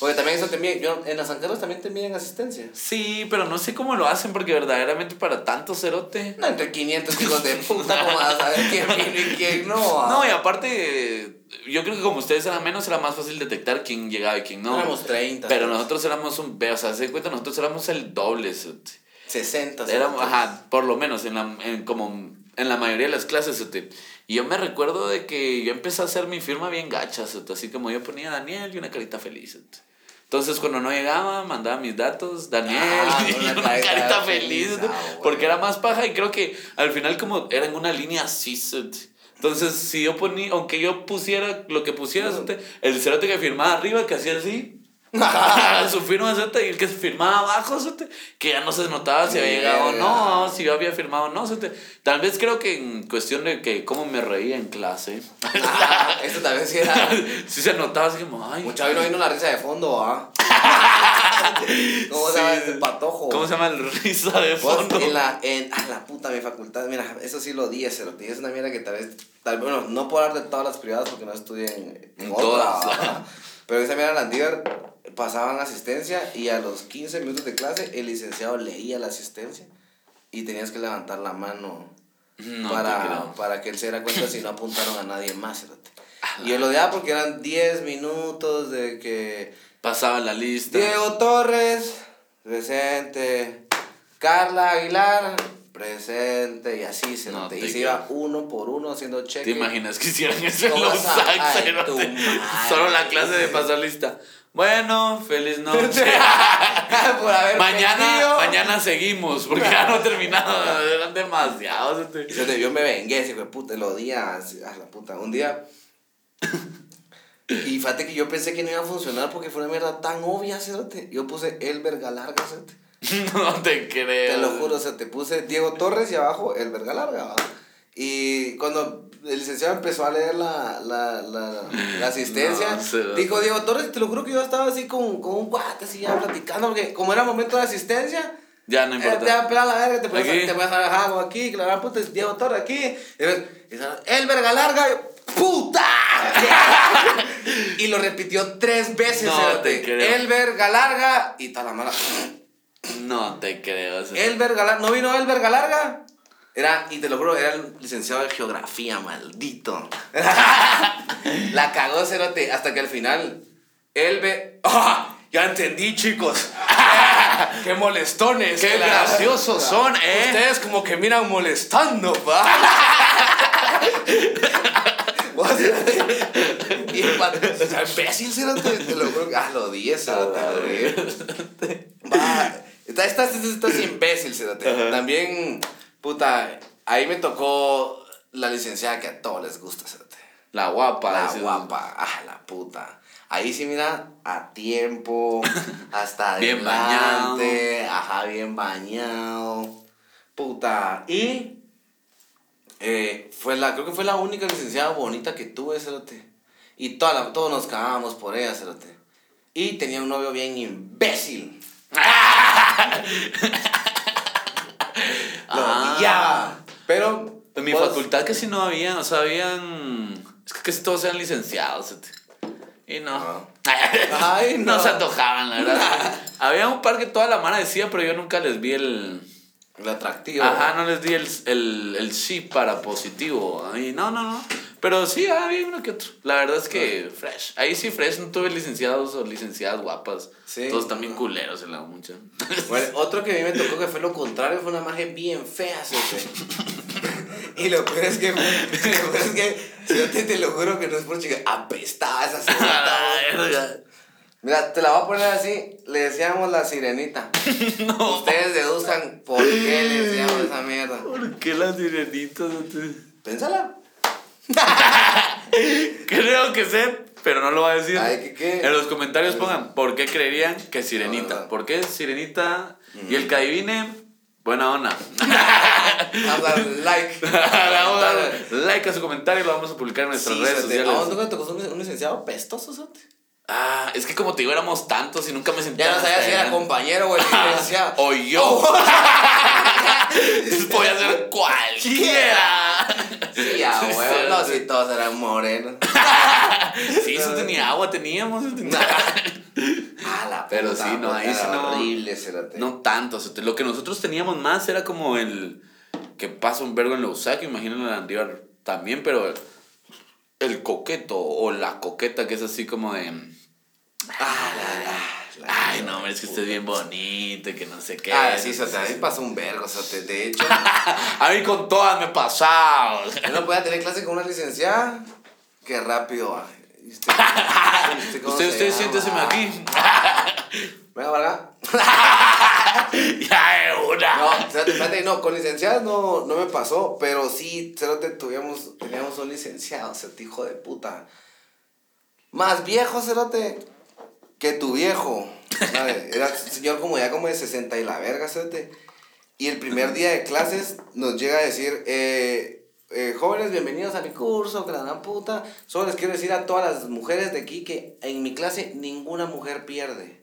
Porque también eso te miden, yo, en las San Carlos también te miden asistencia. Sí, pero no sé cómo lo hacen porque verdaderamente para tanto cerote. No, entre 500 hijos de [LAUGHS] puta, ¿cómo vas a saber quién vino y quién no? No, y aparte, yo creo que como ustedes eran menos, era más fácil detectar quién llegaba y quién no. Éramos 30. Pero nosotros éramos un... O sea, se cuenta, nosotros éramos el doble. cerote. 60. Éramos, ajá, por lo menos en la, en, como en la mayoría de las clases. cerote. Y yo me recuerdo de que yo empecé a hacer mi firma bien gacha, cerote, así como yo ponía Daniel y una carita feliz. cerote. Entonces cuando no llegaba, mandaba mis datos, Daniel, Ah, [LAUGHS] y una una carita carita feliz, feliz, ah, porque era más paja y creo que al final como era en una línea así. Entonces, si yo ponía, aunque yo pusiera lo que pusiera, el cerote que firmaba arriba, que hacía así, [LAUGHS] su firma y el que se firmaba abajo, que ya no se notaba si había llegado o no, si yo había firmado o no. Tal vez creo que en cuestión de que cómo me reía en clase, Ah, esto también sí era. [LAUGHS] sí se notaba así como, ay, Mucha vez no vino la risa de fondo, ¿ah? [LAUGHS] ¿Cómo se llama este patojo? ¿cómo se llama el risa de fondo? en la, en, a la puta, mi facultad, mira, eso sí lo di, ese lo di, es una mierda que tal vez, tal vez, bueno, no puedo hablar de todas las privadas porque no estudié en, en otra, todas. ¿verdad? pero esa mierda la pasaban asistencia y a los 15 minutos de clase el licenciado leía la asistencia y tenías que levantar la mano No para, para que él se diera cuenta si no apuntaron a nadie más. Ah, Y él lo odiaba porque eran 10 minutos de que Pasaba la lista. Diego Torres, presente. Carla Aguilar, presente. Y así se No te Y se iba uno por uno haciendo cheque. ¿Te imaginas que hicieran eso en ¿Cómo los. Solo la clase de pasar lista. Bueno, feliz [LAUGHS] noche. por haber mañana, perdido. mañana seguimos, porque ya no he terminado. [LAUGHS] Eran demasiados. Yo, te- yo me vengué, ese puta, lo odiaba, así, a la puta. Un día. Y fíjate que yo pensé que no iba a funcionar porque fue una mierda tan obvia. Yo puse el verga larga, cerote. [LAUGHS] No te creo. Te lo juro, o sea, te puse Diego Torres y abajo el verga larga, ¿va? Y cuando el licenciado empezó a leer la, la, la, la asistencia, [LAUGHS] No, dijo Diego Torres, te lo juro que yo estaba así con, con un cuate, así ya platicando, porque como era momento de asistencia, Ya no eh, importa. te va a pelar la verga, te puedes dejar algo aquí, que la gran puta es Diego Torres aquí, y el verga larga, ¡puta! [LAUGHS] y lo repitió tres veces, No te creo. el verga larga, y tal la mala. No te creo. El verga larga, ¿no vino el verga larga? Era, y te lo juro, era el licenciado de geografía, maldito. [LAUGHS] La cagó Cerote, hasta que al final, él ve. ¡Ah! Ya entendí, chicos. [LAUGHS] ¡Qué molestones! Qué graciosos son, ¿eh? Ustedes como que miran molestando, pa. Y [LAUGHS] imbécil, Cerote, te lo juro. Ah, lo odié, Cerote. Va, Estás, estás, estás, imbécil, cerote. También, puta, ahí me tocó la licenciada que a todos les gusta, cerote. La guapa. La guapa, ah, la puta. Ahí sí, mira, a tiempo, [LAUGHS] hasta Bien adelante, ajá, bien bañado. Puta. Y eh, fue la, creo que fue la única licenciada bonita que tuve, cerote. Y toda la- todos nos cagábamos por ella, cerote. Y tenía un novio bien imbécil. [LAUGHS] Lo Ah. Pero. En mi pues, facultad casi no había, o sea, habían... Es que casi todos eran licenciados. fíjate. Y no. Ah. [LAUGHS] Ay, no. no se antojaban, la verdad. había un par que toda la mano decía, pero yo nunca les vi el... Lo atractivo. Ajá, no les di el, el, el sí para positivo. Y no, no, no. Pero sí, había uno que otro. La verdad es que fresh. Ahí sí, fresh. No tuve licenciados o licenciadas guapas. Sí. Todos también culeros en la mucha. [LAUGHS] Bueno, otro que a mí me tocó que fue lo contrario, fue una imagen bien fea. Y lo peor es que, lo peor es que, cerote, te lo juro que no es por chica, apestaba esa A cerote. la verga. Mira, te la voy a poner así, le decíamos la sirenita. [LAUGHS] Ustedes deduzcan por qué le decíamos esa mierda. ¿Por qué no te- Pénsala. [LAUGHS] Creo que sé, pero no lo voy a decir. Ay, ¿qué qué? En los comentarios pongan por qué creerían que es No, sirenita. verdad. ¿Por qué sirenita? Y el que adivine, buena onda. Vamos a dar like. Vamos a dar like a su comentario y lo vamos a publicar en nuestras Sí, redes sociales. ¿A vos nunca te tocó un, licenciado pestoso? Ah, es que como te digo, éramos tantos y nunca me sentía. Ya no sabía si era compañero o el Ah, licenciado. [LAUGHS] O yo. [LAUGHS] sí, todos eran morenos. [LAUGHS] Sí, eso tenía agua, teníamos. Ah, [LAUGHS] la Pero puta, sí, no, ahí sí no. horrible, cerote. No tanto. o sea, Lo que nosotros teníamos más era como el. Que pasa un vergo en Lausac, imagínenlo en Andívar también, pero. El coqueto o la coqueta, que es así como de. Ah, la, la- Ay, no, hombre, es que usted es bien bonito y que no sé qué. Ah, sí, cerote, a mí me pasó un vergo, cerote. De hecho, [LAUGHS] A mí con todas me pasaba. yo no podía tener clase con una licenciada. Qué rápido, va. ¿Y usted, usted Usted, se usted llama? siénteseme aquí. Venga, Varga. ya es una. No, espérate, espérate, no, con licenciadas no, no me pasó, pero sí, cerote, tuvimos, teníamos un licenciado, cerote, hijo de puta. Más viejo, cerote, que tu viejo. Era un señor como ya como de 60 y la verga, cerote. Y el primer día de clases nos llega a decir, eh, eh, jóvenes, bienvenidos a mi curso, que la gran puta. Solo les quiero decir a todas las mujeres de aquí que en mi clase ninguna mujer pierde.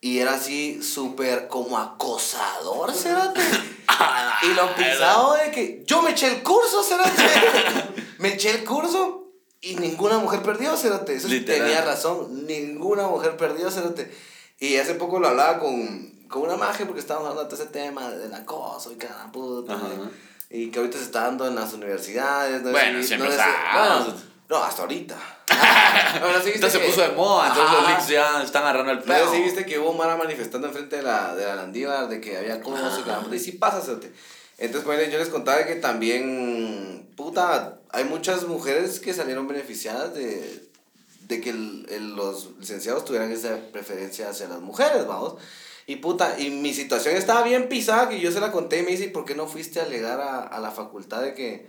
Y era así súper como acosador, cerote. [LAUGHS] Y lo pisado de que yo me eché el curso, cerote. [LAUGHS] me eché el curso y ninguna mujer perdió, cerote. Eso Literal. tenía razón, ninguna mujer perdió, cerote. Y hace poco lo hablaba con, con una magia porque estábamos hablando de todo ese tema del acoso y cada puta. Y que ahorita se está dando en las universidades. ¿no? Bueno, Y- siempre no, está. bueno, no, hasta ahorita. [LAUGHS] Bueno, sí viste Entonces se que- puso de moda, entonces los leaks ya están agarrando el Pero sí viste que hubo Mara manifestando enfrente de la, de la Landívar de que había acoso y que la puta, y sí pasa, cerote. Entonces, pues, yo les contaba que también, puta, hay muchas mujeres que salieron beneficiadas de, de que el- el- los licenciados tuvieran esa preferencia hacia las mujeres, vamos. Y puta, y mi situación estaba bien pisada que yo se la conté y me dice, ¿y por qué no fuiste a alegar a, a la facultad de que,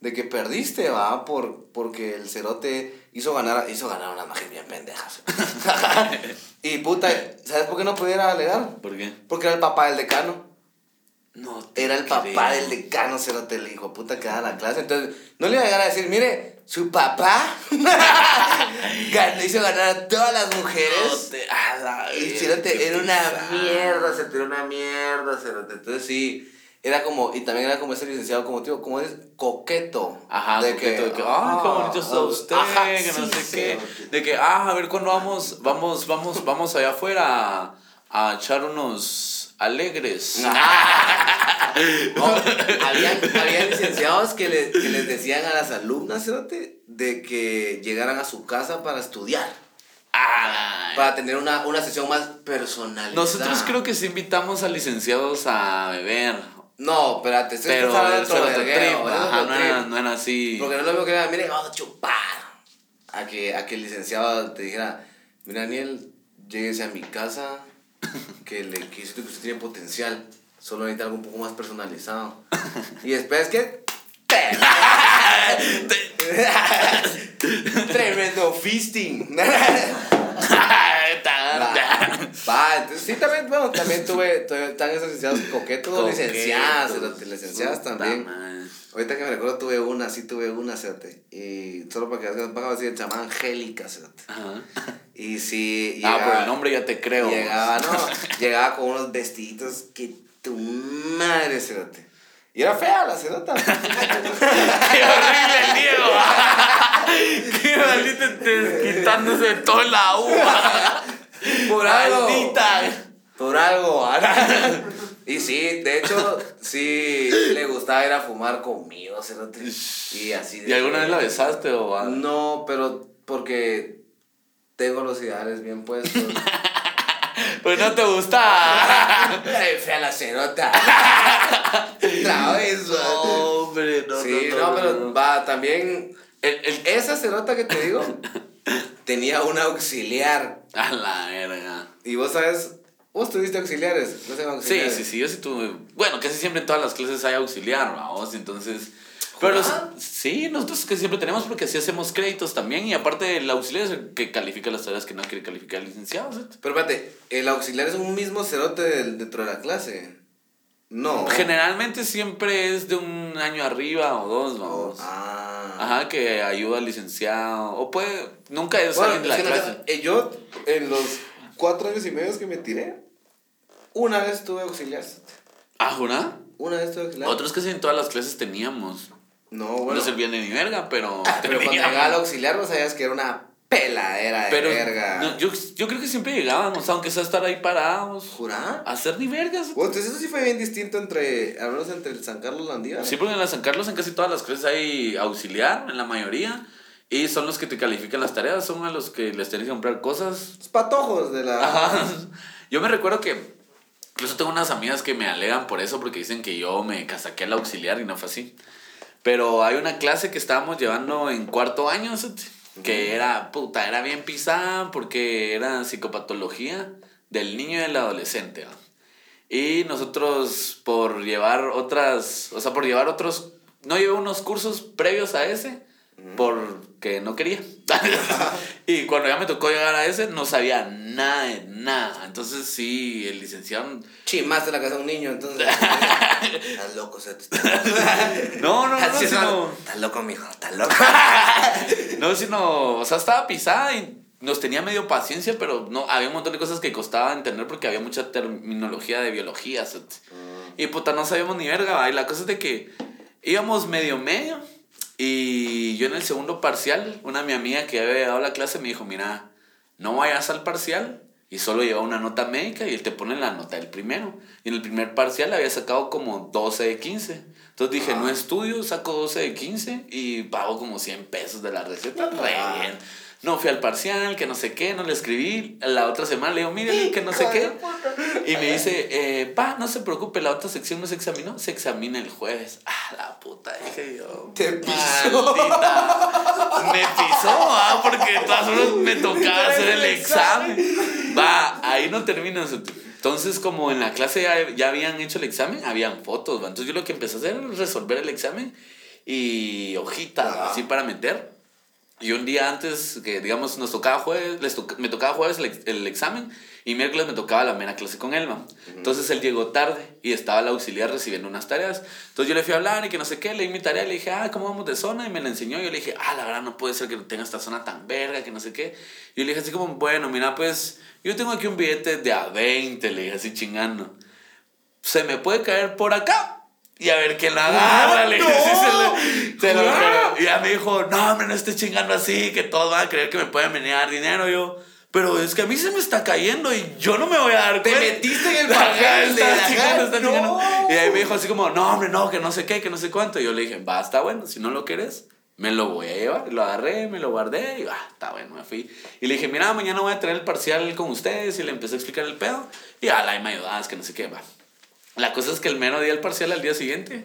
de que perdiste, va? Por, porque el cerote hizo ganar, hizo ganar unas magia bien pendejas. [LAUGHS] y puta, ¿sabes por qué no pudiera alegar? ¿Por qué? Porque era el papá del decano. No te Era el papá del decano, cerote, el hijo puta que daba la clase. Entonces, no le iba a llegar a decir, mire, su papá [LAUGHS] ganó, hizo ganar a todas las No mujeres. te- a la Y verga, cerote, era una mierda, se era una mierda, cerote. Entonces sí, era como, y también era como ese licenciado, como tío, como es coqueto. Ajá, de coqueto, de que, ah, qué bonito está usted, ajá, que no sí, sé sí, qué. De que, ah, a ver cuándo vamos, vamos, vamos, vamos allá afuera a, a echar unos alegres. [LAUGHS] No, habían, habían licenciados que, le- que les decían a las alumnas, de que llegaran a su casa para estudiar. Ah, Para tener una, una sesión más personalizada. Nosotros creo que sí invitamos a licenciados a beber. No, espérate, Pero del otro es ajá, no era, no era así. Porque no es lo mismo que era, mire, vamos a chupar. A que, a que el licenciado te dijera, mira, Daniel, lléguese a mi casa [COUGHS] que, le, que siento que usted tiene potencial. Solo necesita algo un poco más personalizado. Y después que... Tremendo [LAUGHS] feasting. [LAUGHS] Va, entonces sí, también, bueno, también tuve, tuve tan licenciados coquetos, Coquetos, licenciadas, licenciadas también. Ahorita que me recuerdo tuve una, sí tuve una, cérate. Y solo para que veas, van a decir, se llamaba Angélica, cérate. Ajá. [LAUGHS] Y sí, Ah, por el nombre ya te creo. Llegaba, no, llegaba con unos vestiditos que tu madre, cérate. Y era fea la cerota. [LAUGHS] ¡Qué horrible el Diego! [LAUGHS] ¡Qué maldito desquitándose de toda la uva! Por algo. ¡Maldita! Por algo. Y sí, de hecho, sí le gustaba ir a fumar conmigo, cerote. Y así de ¿Y alguna vez la besaste o algo? No, pero porque tengo los ideales bien puestos. [LAUGHS] Pues no te gusta. [LAUGHS] Fea la cerota. [LAUGHS] Otra vez, No, hombre, no. Sí, no, no, no, pero va, también. El, el... Esa cerota que te digo tenía un auxiliar. A la verga. Y vos sabes, vos tuviste auxiliares. No sé Sí, auxiliares. sí, sí, yo sí tuve. Bueno, casi siempre en todas las clases hay auxiliar, vamos, entonces. Pero los- sí, nosotros que siempre tenemos porque así hacemos créditos también y aparte el auxiliar es el que califica las tareas que no quiere calificar el licenciado. ¿sí? Pero espérate, ¿el auxiliar es un mismo cerote del- dentro de la clase? No. Generalmente siempre es de un año arriba o dos, vamos. Ah. Ajá, que ayuda al licenciado. O puede, nunca es Bueno, alguien de la clase. eh, yo, en los cuatro años y medio que me tiré, una vez tuve auxiliar. Ah, ¿jura? Una vez tuve auxiliar. Otros sí en todas las clases teníamos. No, bueno. No servían de ni verga, pero. [LAUGHS] pero cuando llegaba el auxiliar, no sabías que era una peladera de Pero verga. no, yo, yo creo que siempre llegábamos, aunque sea estar ahí parados. ¿Jurá? A hacer ni vergas. Bueno, entonces eso sí fue bien distinto entre, al menos entre el San Carlos Landívar. Sí, porque en la San Carlos en casi todas las clases hay auxiliar, en la mayoría. Y son los que te califican las tareas, son a los que les tienes que comprar cosas. Los patojos de la... Ajá. [LAUGHS] Yo me recuerdo que incluso tengo unas amigas que me alegan por eso porque dicen que yo me casaqué al auxiliar y no fue así. Pero hay una clase que estábamos llevando en cuarto año, que era, puta, era bien pisada porque era psicopatología del niño y del adolescente. ¿va? Y nosotros por llevar otras, o sea, por llevar otros, no llevé unos cursos previos a ese porque no quería. [LAUGHS] y cuando ya me tocó llegar a ese, no sabía nada de nada. Entonces sí, el licenciado... Chimaste la casa de un niño, entonces... [LAUGHS] Estás loco, Seth. [LAUGHS] No, no, no, Así no, es, sino, Estás loco, mijo, estás loco. no, sino, o sea, estaba pisada y nos tenía medio paciencia, pero no, había un montón de cosas que costaba entender porque había mucha terminología de biología. ¿sí? Y puta, no sabíamos ni verga. ¿va? Y la cosa es de que íbamos medio medio. Y yo en el segundo parcial, una de mi amiga que había dado la clase me dijo, mira, no vayas al parcial y solo lleva una nota médica y él te pone la nota del primero. Y en el primer parcial había sacado como 12 de 15. Entonces dije, no estudio, saco 12 de 15 y pago como 100 pesos de la receta. Re Ah. bien. No fui al parcial, que no sé qué, no le escribí. La otra semana le digo, mire, que no sé qué. Y me dice, eh, pa, no se preocupe, la otra sección no se examinó, se examina el jueves. Ah, la puta, dije yo. Te pisó. Me pisó, ah, porque de todas formas me tocaba hacer el examen. Va, ahí no termina. su- Entonces, como en la clase ya, ya habían hecho el examen, habían fotos, va. Entonces yo lo que empecé a hacer es resolver el examen y hojitas, Ajá. así para meter. Y un día antes, que digamos, nos tocaba jueves, les toca- me tocaba jueves el, el examen y miércoles me tocaba la mera clase con él, man. Entonces él llegó tarde y estaba el auxiliar recibiendo unas tareas. Entonces yo le fui a hablar y que no sé qué, leí mi tarea y le dije, ah, ¿cómo vamos de zona? Y me la enseñó. Y yo le dije, ah, la verdad no puede ser que tenga esta zona tan verga, que no sé qué. Y yo le dije así como, bueno, mira, pues yo tengo aquí un billete de a 20, le dije así chingando. Se me puede caer por acá. Y a ver quién la agarra, le dije, sí, se lo- se lo ¡No! juro. Y ya me dijo, no, hombre, no estés chingando así, que todos van a creer que me pueden menear dinero. Yo, pero es que a mí se me está cayendo y yo no me voy a dar Te cuenta. metiste en el [LAUGHS] papel de la chingando, no. Y ahí me dijo así como, no, hombre, no, que no sé qué, que no sé cuánto. Y yo le dije, va, está bueno, si no lo quieres, me lo voy a llevar. Lo agarré, me lo guardé y va, está bueno, me fui. Y le dije, mira, mañana voy a tener el parcial con ustedes. Y le empecé a explicar el pedo. Y ala, ahí me ayudabas, que no sé qué, va. La cosa es que el mero día del parcial, al día siguiente,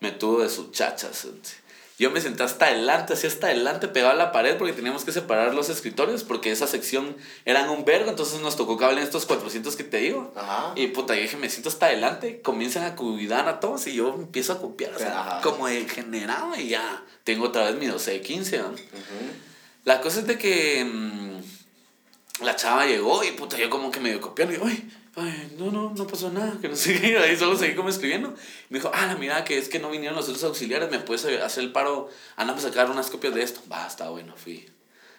me tuvo de sus chachas. Yo me senté hasta adelante, así hasta adelante, pegado a la pared, porque teníamos que separar los escritorios, porque esa sección eran un vergo, entonces nos tocó cablear estos 400 que te digo. Ajá. Y puta, yo dije, me siento hasta adelante, comienzan a cuidar a todos y yo empiezo a copiar, o sea, como degenerado y ya tengo otra vez mi 12 de 15, ¿no? Ujú. La cosa es de que mm, la chava llegó y puta, yo como que medio copiando y digo, ay, ay, no, no, no pasó nada, que no sé qué, ahí solo seguí como escribiendo. Me dijo, ah, la mira, que es que no vinieron los otros auxiliares, me puedes hacer el paro, andamos a sacar unas copias de esto. Va, está bueno, fui.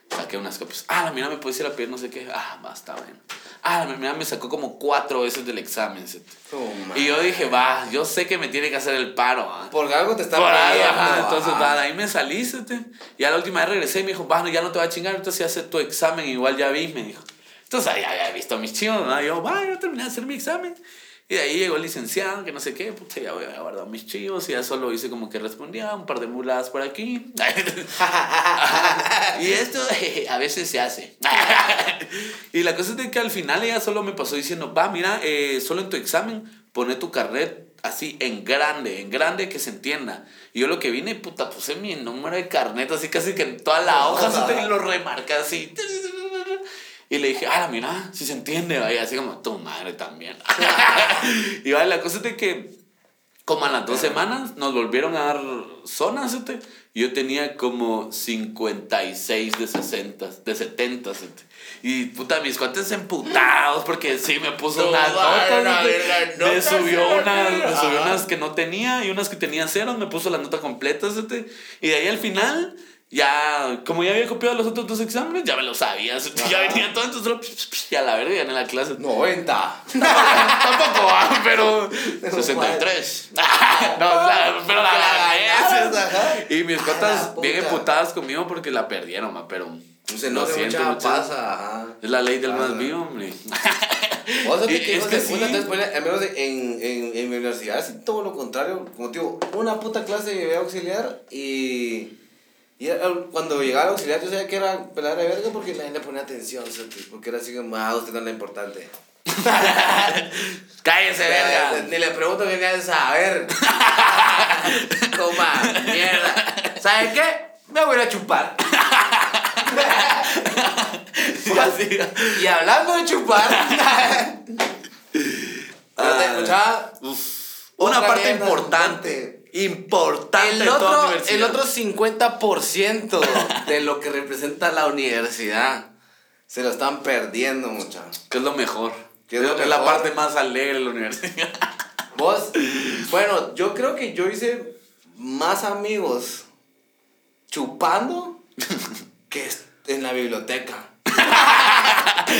Saqué unas copias. Ah, la mira, me puedes ir a pedir no sé qué. Ah, va, está bueno. Ah, la mira me sacó como cuatro veces del examen. Tu Y yo dije, va, yo sé que me tiene que hacer el paro. ¿ah? Por algo te está Por pidiendo, ajá, entonces, va, de ahí me salí, ¿sí? y a la última vez regresé y me dijo, bueno, ya no te va a chingar, entonces si haces tu examen, igual ya vi, me dijo. Entonces ahí había visto a mis chivos, ¿no? Yo, va, yo terminé de hacer mi examen. Y de ahí llegó el licenciado, que no sé qué, puta, ya había guardado mis chivos y ya solo hice como que respondía un par de muladas por aquí. [LAUGHS] y esto [LAUGHS] a veces se hace. [LAUGHS] y la cosa es de que al final ella solo me pasó diciendo, va, mira, eh, solo en tu examen pone tu carnet así en grande, en grande que se entienda. Y yo lo que vine, puta, puse mi número de carnet así casi que en toda la hoja, así te lo remarca así. Y le dije, ah, mira, si se entiende, vaya, así como tu madre también. [LAUGHS] y vaya, la cosa es de que como a las dos semanas nos volvieron a dar zonas, ¿sí? y yo tenía como 56 de 60, de 70, ¿sí? y puta, mis cuates emputados porque sí me puso No, unas notas, me subió, unas, me subió unas que no tenía y unas que tenía cero, me puso la nota completa, ¿sí? y de ahí al final... Ya, como ya había copiado los otros dos exámenes, ya me lo sabía. ¿sí? [LAUGHS] Ya venía todo, entonces solo, [LAUGHS] ya la verga, ya en la clase. 90. [LAUGHS] Tampoco, ah, pero 63. no, la- pero la, la gané. Y mis A la bien puta. emputadas conmigo porque la perdieron, ma, pero. Se lo no siento, mucho. pasa, ajá. Es la ley del más vivo, hombre. O sea, Y que es que de puta, sí. menos de- en, en, en mi universidad, así todo lo contrario. Como te digo, una puta clase a auxiliar y. Y era- cuando llegaba al auxiliar, yo sabía que era pelar de verga porque nadie le ponía atención, ¿sí? porque era así como, ah, usted no es la importante. [LAUGHS] Cállese, verga. Ni le pregunto qué quieres saber. [LAUGHS] Coma, mierda. ¿Sabes qué? Me voy a chupar. [LAUGHS] Y hablando de chupar. Te Ah. escuchaba. Una parte importante. Importante El toda otro, universidad. el otro 50% de lo que representa la universidad se lo están perdiendo, muchachos. Que es lo mejor. ¿Qué es lo es la mejor? parte más alegre de la universidad. [LAUGHS] Vos, bueno, yo creo que yo hice más amigos chupando que en la biblioteca. [LAUGHS]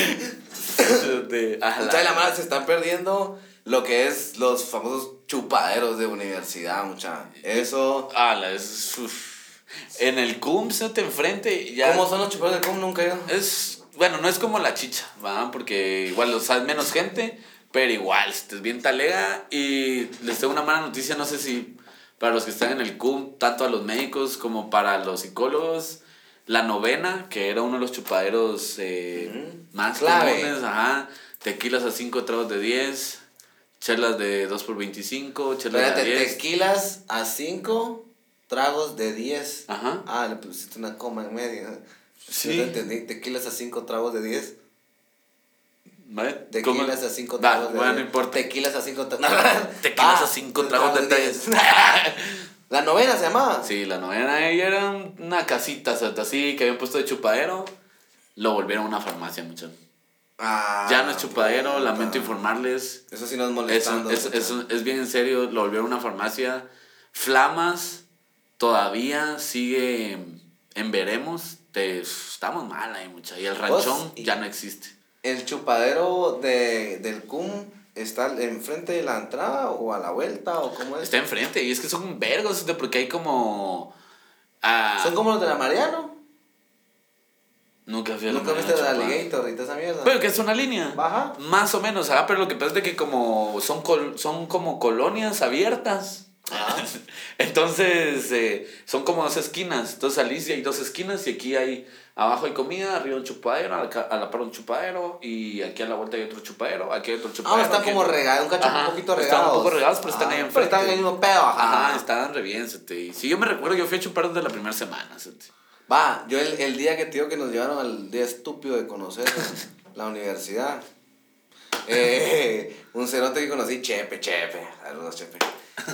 De- a la- Muchachos, la madre se están perdiendo lo que es los famosos chupaderos de universidad, mucha. Eso. Ala, es. uf. En el CUM se te enfrente ya. ¿Cómo son los chupaderos de cómo nunca he ido? Es. Bueno, no es como la chicha, ¿va? Porque igual los hay menos gente, pero igual, este, es bien talega. Y les tengo una mala noticia, no sé si para los que están en el CUM, tanto a los médicos como para los psicólogos, la novena, que era uno de los chupaderos eh, más Clave. comunes, ajá. Tequilas a 5 tragos de 10, chelas de 2 por 25, chelas Espérate, de 10. tequilas a 5, tragos de 10. Ajá. Ah, le pusiste una coma en medio. Sí. Te entendí. Tequilas a 5 tragos de 10. ¿Vale? ¿Cómo? Tequilas a 5 Va, tragos de bueno, 10. no importa. Tequilas a 5 tragos Tequilas a cinco tragos de 10. [LAUGHS] [LAUGHS] La novena se llamaba. Sí, la novena ella era una casita, así que habían puesto de chupadero. Lo volvieron a una farmacia, mucho. Ah, Ya no es chupadero, puta. lamento informarles. Eso sí nos Es, molestando. es, es, es bien en serio, lo volvieron una farmacia. Flamas todavía sigue en veremos. Te, estamos mal ahí, mucha. Y el ranchón y- ya no existe. ¿El chupadero de, del CUM está enfrente de la entrada o a la vuelta o cómo es? Está enfrente y es que son vergos, porque hay como... ah, Son como los de la Mariano. Nunca fui a la Nunca viste Chupán. alligator y toda esa mierda. Pero que es una línea. Baja. Más o menos, ah, pero lo que pasa es de que como son, col- son como colonias abiertas. [LAUGHS] Entonces, eh, son como dos esquinas. Entonces salís y hay dos esquinas y aquí hay, abajo hay comida, arriba un chupadero, a la par un chupadero y aquí a la vuelta hay otro chupadero, aquí hay otro chupadero. Ah, están como regados, un cacho Ajá, un poquito están regados. un poco regados, pero están ahí Pero enfrente. están en el mismo pedo, ajá. Ajá, estaban re bien, sete. Sí, yo me recuerdo, yo fui a chupar desde la primera semana, sete. Va, yo el, el día que te digo que nos llevaron al día estúpido de conocer [LAUGHS] la universidad. Eh, un cerote que conocí, Chepe, Chepe. Saludos, Chepe.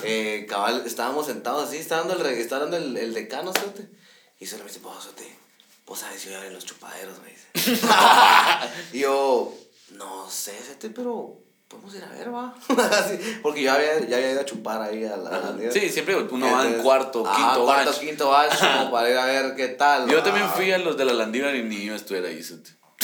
Eh, cabal, estábamos sentados así, está dando el, está dando el, el decano, cerote. Y solo me dice, vos, cerote, vos sabes si voy a ver los chupaderos, me dice. [LAUGHS] [LAUGHS] y yo, no sé, cerote, pero podemos ir a ver, va. [LAUGHS] Porque yo había, ya había ido a chupar ahí a la... a la- Sí, siempre uno va en cuarto, quinto cuarto, batch. quinto batch, como para ir a ver qué tal. Yo va. también fui a los de la Landívar y ni yo estuviera ahí,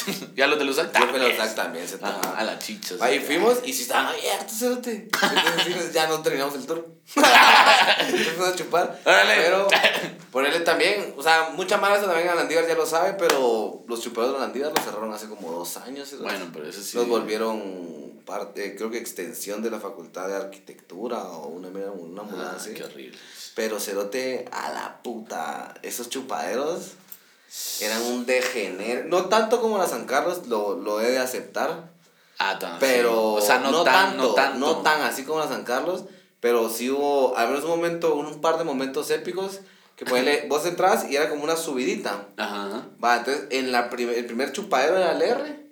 [LAUGHS] y a los de los Yo fui a los también. Se Ajá, a la chicha. Ahí fuimos y si estaban abiertos, cerote. Entonces ya no terminamos el tour. [LAUGHS] Fuimos a chupar. Órale. Pero por él también, o sea, mucha mala también a Landívar ya lo sabe, pero los chupadores de Landívar los cerraron hace como dos años. cerote. Bueno, pero eso sí. Los volvieron parte, creo que extensión de la facultad de arquitectura o una, una mulada Ah, qué horrible. Pero cerote, a la puta, esos chupaderos eran un degener. No tanto como la San Carlos, lo, lo he de aceptar. Ah, tan, Pero. O sea, no, tan, no tanto. no tan así como la San Carlos, pero sí hubo al menos un momento, un, par de momentos épicos que ponele, [LAUGHS] vos entras y era como una subidita. Ajá. Va, entonces en la prim- el primer chupadero era el R.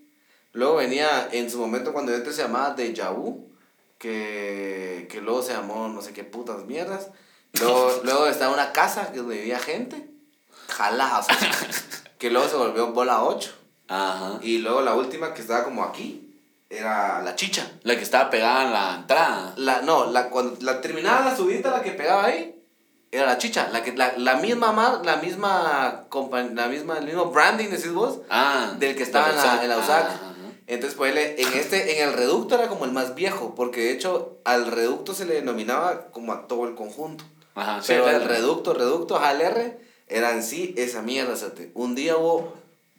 Luego venía en su momento cuando yo entré se llamaba Deja Vu, que, que luego se llamó no sé qué putas mierdas. Luego, [LAUGHS] luego estaba una casa que donde vivía gente, jaladas, [LAUGHS] que luego se volvió bola 8. Ajá. Y luego la última que estaba como aquí era la chicha. La que estaba pegada en la entrada. La, no, la, cuando la terminaba la subida, la que pegaba ahí, era la chicha. La, que, la, la misma mar, la misma, la misma, el mismo branding, decís vos, Ah. del que estaba en la, en la USAC. Ajá. Entonces, pues, en este, en el reducto era como el más viejo, porque de hecho al reducto se le denominaba como a todo el conjunto. Ajá, sí, Pero el el reducto, reducto, el R, era en sí esa mierda, cerote. Un día hubo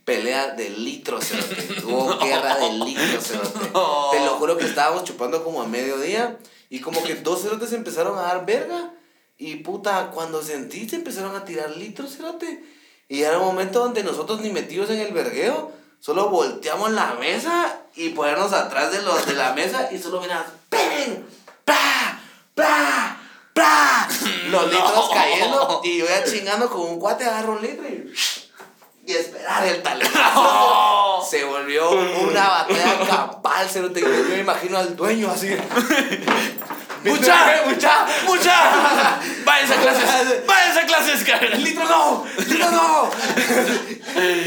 pelea de litros, cerote. [LAUGHS] Hubo guerra de litros. [LAUGHS] No. Te lo juro que estábamos chupando como a mediodía y como que dos cerotes empezaron a dar verga. Y puta, cuando sentí se empezaron a tirar litros, cerote. Y era un momento donde nosotros ni metidos en el vergueo, solo volteamos la mesa y ponernos atrás de los de la mesa y solo miras, ¡pen! ¡Pa! ¡Pa! ¡Pa! Los litros cayendo y yo ya chingando con un cuate agarro un litro y, y esperar el talentazo. Se volvió una batalla campal, cerote. Yo me imagino al dueño así. ¡Mucha! [LAUGHS] ¡Mucha! ¡Mucha! ¡Váyanse a clases! [LAUGHS] ¡Váyanse a clases, cara! ¡Litro no! ¡Litro no!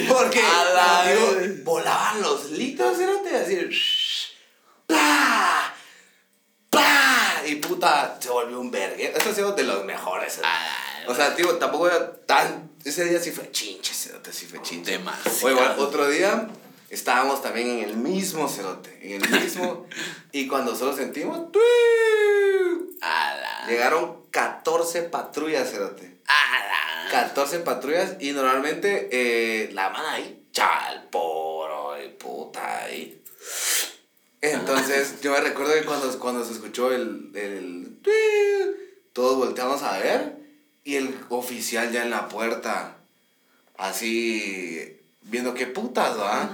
Porque A la digo, vez. volaban los litros, cerote, así. ¡Pla! ¡Pla! Y puta, se volvió un vergue. Esto ha sido de los mejores. Ah, O sea, tío, tampoco era tan. Ese día sí fue chinche, cerote, sí fue chinche. Demasiado. O igual, otro día estábamos también en el mismo cerote, en el mismo. [LAUGHS] y cuando solo sentimos. ¡Ala! Llegaron 14 patrullas, cerote. ¡Ala! 14 patrullas y normalmente eh, la mano ahí, chal, poro, y puta ahí. Entonces yo me recuerdo que cuando, cuando se escuchó el, el todos volteamos a ver y el oficial ya en la puerta, así viendo qué putas, ¿va?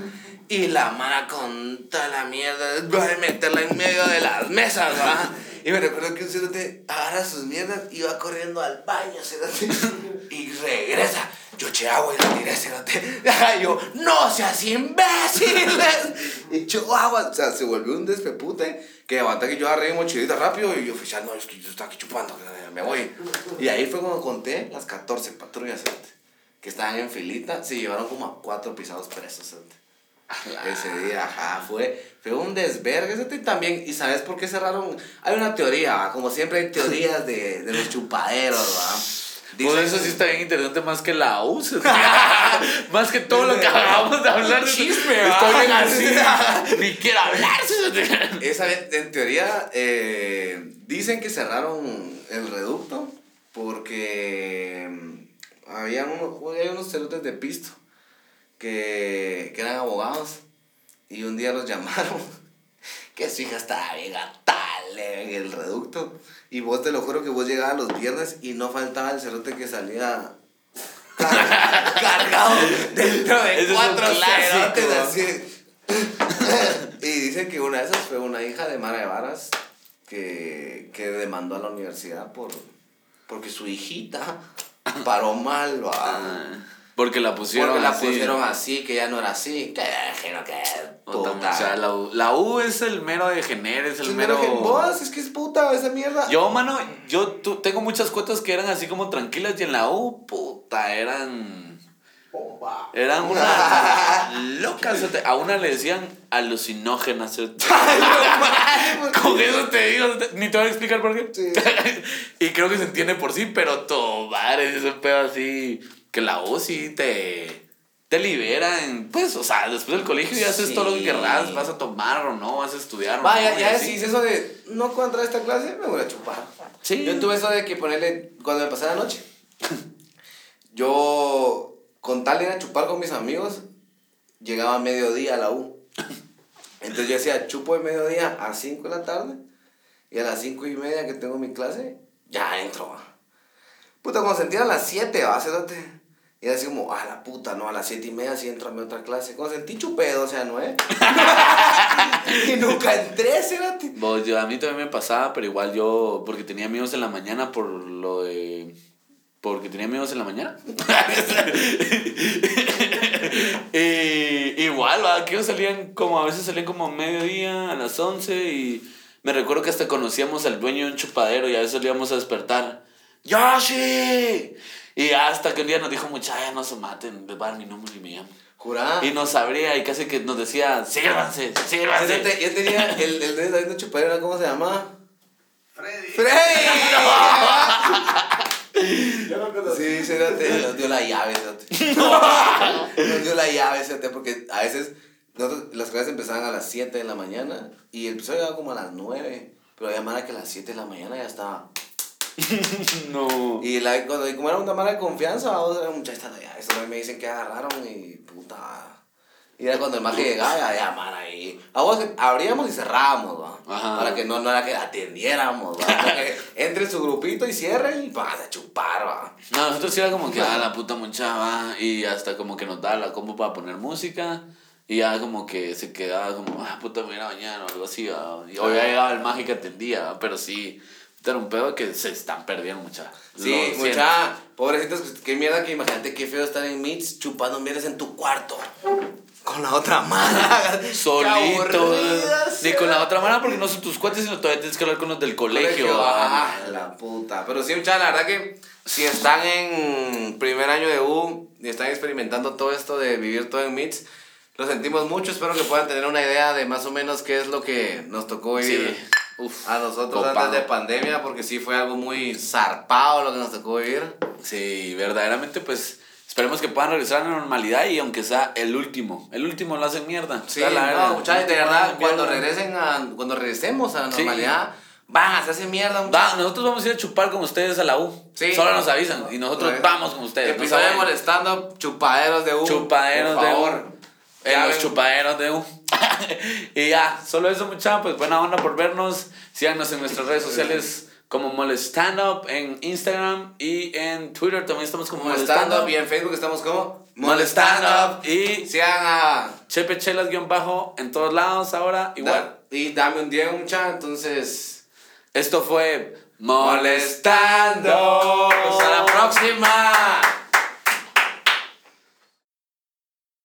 Y la mano con toda la mierda, va a meterla en medio de las mesas, ¿va? Y me recuerdo que un cerote agarra sus mierdas y va corriendo al baño, cerote. Y regresa. Yo eché agua y la tiré, cerote. Y [LAUGHS] yo, no seas imbéciles. Y echó agua. O sea, se volvió un despepute. Que aguanta que yo agarré mi mochilita rápido y yo, oficial, no, es que yo estaba aquí chupando, me voy. Y ahí fue cuando conté las 14 patrullas, cerote. Que estaban en filita. Se llevaron como a cuatro pisados presos. Ese día, ajá, fue, fue un desvergue ese también. ¿Y sabes por qué cerraron? Hay una teoría, ¿va? como siempre hay teorías de, de los chupaderos, ¿va? Por Dicen- eso sí está bien interesante más que la U. [LAUGHS] [LAUGHS] más que todo lo que acabamos de hablar. Chisme, Está ¿va? bien así. Ni quiero hablar. Esa, en teoría, eh, dicen que cerraron el reducto porque había unos, había unos cerotes de pisto que, que eran abogados y un día los [LAUGHS] llamaron que su hija estaba bien tal plebe en el reducto. Y vos te lo juro que vos llegabas los viernes y no faltaba el cerote que salía car- [LAUGHS] cargado dentro de cuatro cerotes así. [LAUGHS] y dicen que una de esas fue una hija de Mara de Varas que, que demandó a la universidad por porque su hijita [COUGHS] paró mal, va. Ah, porque la pusieron Porque la así. pusieron así, que ya no era así. Que no que Puta, o sea, la, U, la U es el mero de Gener, es el Es mero... mero vos, es que es puta esa mierda. Yo, mano, yo tu- tengo muchas cuotas que eran así como tranquilas y en la U, puta, eran... Eran [LAUGHS] una locas. A una le decían alucinógenas. [LAUGHS] Con eso te digo, ni te voy a explicar por qué. Sí. [LAUGHS] y creo que se entiende por sí, pero tomar ese pedo así, que la U sí te, te libera en, pues, o sea, después del colegio ya haces Sí. todo lo que querrás, vas a tomar o no, vas a estudiar o no, ya decís eso de no puedo entrar a esta clase, me voy a chupar. Sí. Yo tuve eso de que ponerle, cuando me pasé la noche, yo con tal de ir a chupar con mis amigos, llegaba a mediodía a la U. Entonces yo decía, chupo de mediodía a 5 de la tarde y a las 5 y media que tengo mi clase, ya entro. va. Puta, cuando sentía a las 7, va, cerote. Y era así como, a la puta, no, a las 7 y media sí entro a mi otra clase. Cuando sentí o sea, ¿no eh? y nunca entré, cerote. Vos, yo, a mí también me pasaba, pero igual yo, porque tenía amigos en la mañana por lo de... Porque tenía amigos en la mañana. [LAUGHS] y, igual, va, que ellos salían como, a veces salían como a mediodía, a las 11 y me recuerdo que hasta conocíamos al dueño de un chupadero y a veces le íbamos a despertar. ¡Yoshi! Y hasta que un día nos dijo, muchachos, no se maten, les va a dar mi número y me llaman. Jurá. Y nos abría y casi que nos decía, sírvanse, sírvanse. Yo, te- yo tenía el, el de David Chupadero, ¿cómo se llama? Freddy. ¡Freddy! [LAUGHS] [LAUGHS] Yo lo conocí. Sí, cérate, nos dio la llave, cérate. [LAUGHS] Nos dio la llave, cérate, porque a veces nosotros, las clases empezaban a las 7 de la mañana y el episodio llegaba como a las 9. Pero había mara que a las 7 de la mañana ya estaba. [LAUGHS] No. Y la, cuando, y como era una mara de confianza, vamos a ver, muchachos, ya, eso me dicen que agarraron y puta. Y era cuando el maje llegaba, ya, mara, ahí. A abríamos y cerrábamos, va. Para que no, no era que atendiéramos, va. Para que [LAUGHS] entre su grupito y cierren y vas a chupar, va. No, nosotros sí era como que, ah, la puta muchacha, y hasta como que nos daba la combo para poner música, y ya como que se quedaba como, ah, puta, me voy a ir a bañar o algo así, ¿va? y o ya llegaba el mago que atendía, ¿va? pero sí, era un pedo que se están perdiendo, mucha. Sí, mucha, pobrecitos, qué mierda que imagínate qué feo estar en Meets chupando mierdas en tu cuarto. Con la otra mano. [LAUGHS] Solito, ni con la otra mano porque no son tus cuates, sino todavía tienes que hablar con los del colegio. Ah, la puta. Pero sí, mucha, la verdad que si están en primer año de U y están experimentando todo esto de vivir todo en Meets, lo sentimos mucho. Espero que puedan tener una idea de más o menos qué es lo que nos tocó vivir. Sí. Uf, A nosotros copado. antes de pandemia, porque sí fue algo muy zarpado lo que nos tocó vivir. Sí, verdaderamente, pues esperemos que puedan regresar a la normalidad y aunque sea el último, el último lo hacen mierda. Sí, la verga. no, muchachos, de verdad, cuando regresen a, cuando regresemos a la Sí. normalidad, van a hacerse mierda, muchachos. Va, nosotros vamos a ir a chupar con ustedes a la U. Sí. Solo nos avisan y nosotros Right. vamos con ustedes. no Episodio saben. molestando, chupaderos de U. Chupaderos por de favor. U. En Ya los ven. chupaderos de U. [LAUGHS] y ya, solo eso, muchachos. Pues buena onda por vernos. Síganos en nuestras redes sociales como Molestando en Instagram y en Twitter también estamos como Molestando Molestando. y en Facebook estamos como Molestando. Y Sigan a. Chepe Chelas guion bajo en todos lados ahora. Igual. Y dame un día, mucha, entonces. Esto fue Molestando. Hasta la próxima.